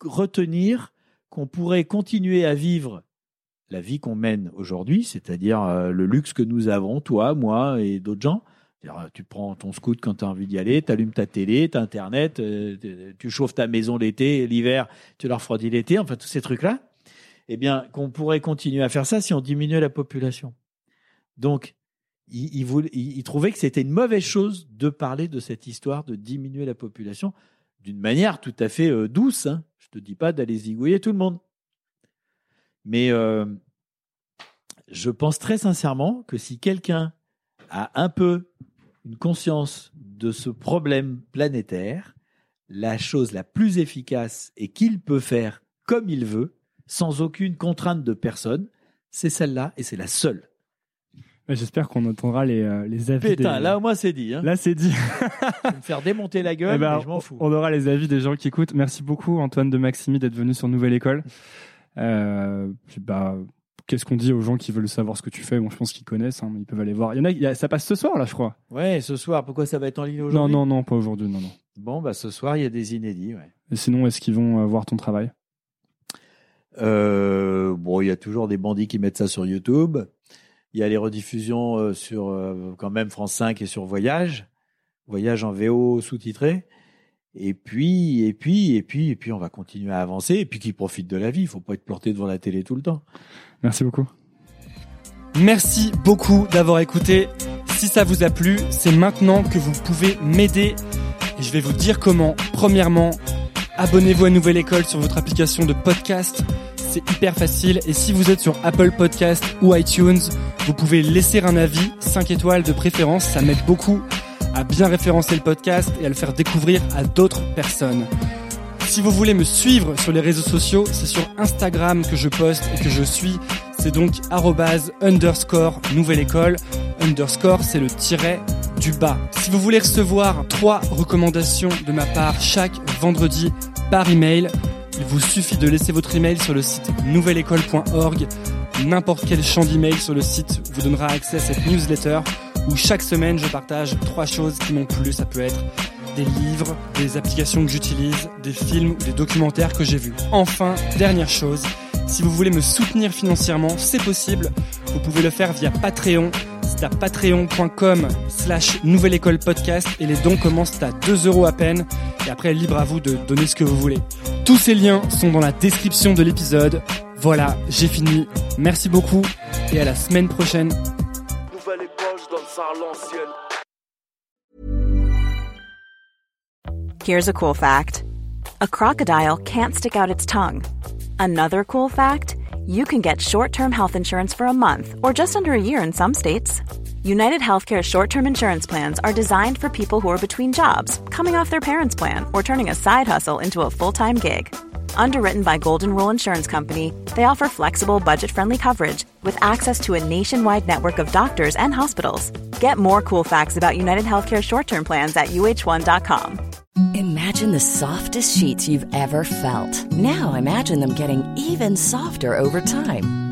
retenir qu'on pourrait continuer à vivre la vie qu'on mène aujourd'hui, c'est-à-dire euh, le luxe que nous avons, toi, moi et d'autres gens. C'est-à-dire, Tu prends ton scoot quand tu as envie d'y aller, tu allumes ta télé, tu Internet, euh, tu chauffes ta maison l'été, l'hiver, tu la refroidis l'été, enfin tous ces trucs-là. Eh bien, qu'on pourrait continuer à faire ça si on diminuait la population. Donc, il, il- il trouvait que c'était une mauvaise chose de parler de cette histoire de diminuer la population d'une manière tout à fait euh, douce. hein. Je te dis pas d'aller zigouiller tout le monde. Mais euh, je pense très sincèrement que si quelqu'un a un peu une conscience de ce problème planétaire, la chose la plus efficace et qu'il peut faire comme il veut, sans aucune contrainte de personne, c'est celle-là et c'est la seule. Mais J'espère qu'on entendra les, euh, les avis. Putain, des- là au moins c'est dit. Hein. Là, c'est dit. Je vais me faire démonter la gueule, Eh ben, mais je m'en fous. On aura les avis des gens qui écoutent. Merci beaucoup, Antoine de Maximi, d'être venu sur Nouvelle École. Euh, puis, bah, qu'est-ce qu'on dit aux gens qui veulent savoir ce que tu fais? Bon, je pense qu'ils connaissent. hein, ils peuvent aller voir. Il y en a, il y a- ça passe ce soir, là, je crois. Ouais, ce soir, pourquoi ça va être en ligne Non, aujourd'hui? non, non, pas aujourd'hui. Non, non. Bon, bah ce soir, il y a des inédits. Ouais. Et sinon, est-ce qu'ils vont euh, voir ton travail? Euh, bon, il y a toujours des bandits qui mettent ça sur YouTube. Il y a les rediffusions euh, sur euh, quand même France 5 et sur Voyage, Voyage en VO sous-titré. Et puis, et puis, et puis, et puis, on va continuer à avancer. Et puis, qui profite de la vie. Il faut pas être planté devant la télé tout le temps. Merci beaucoup. Merci beaucoup d'avoir écouté. Si ça vous a plu, c'est maintenant que vous pouvez m'aider. Et je vais vous dire comment. Premièrement, abonnez-vous à Nouvelle École sur votre application de podcast. C'est hyper facile. Et si vous êtes sur Apple Podcast ou iTunes, vous pouvez laisser un avis, 5 étoiles de préférence. Ça m'aide beaucoup à bien référencer le podcast et à le faire découvrir à d'autres personnes. Si vous voulez me suivre sur les réseaux sociaux, c'est sur Instagram que je poste et que je suis. C'est donc arrobase underscore nouvelle école. Underscore, c'est le tiret du bas. Si vous voulez recevoir trois recommandations de ma part chaque vendredi par email, il vous suffit de laisser votre email sur le site nouvelleécole.org. N'importe quel champ d'email sur le site vous donnera accès à cette newsletter où chaque semaine je partage trois choses qui m'ont plu. Ça peut être des livres, des applications que j'utilise, des films ou des documentaires que j'ai vus. Enfin, dernière chose, si vous voulez me soutenir financièrement, c'est possible. Vous pouvez le faire via Patreon. C'est à patreon.com slash nouvelle école podcast et les dons commencent à 2 euros à peine. Et après, libre à vous de donner ce que vous voulez. Tous ces liens sont dans la description de l'épisode. Voilà, j'ai fini. Merci beaucoup et à la semaine prochaine. Nouvelle. Here's a cool fact a crocodile can't stick out its tongue. Another cool fact you can get short term health insurance for a month or just under a year in some states. United Healthcare short term insurance plans are designed for people who are between jobs, coming off their parents' plan, or turning a side hustle into a full time gig. Underwritten by Golden Rule Insurance Company, they offer flexible, budget friendly coverage with access to a nationwide network of doctors and hospitals. Get more cool facts about United Healthcare short term plans at uh1.com. Imagine the softest sheets you've ever felt. Now imagine them getting even softer over time.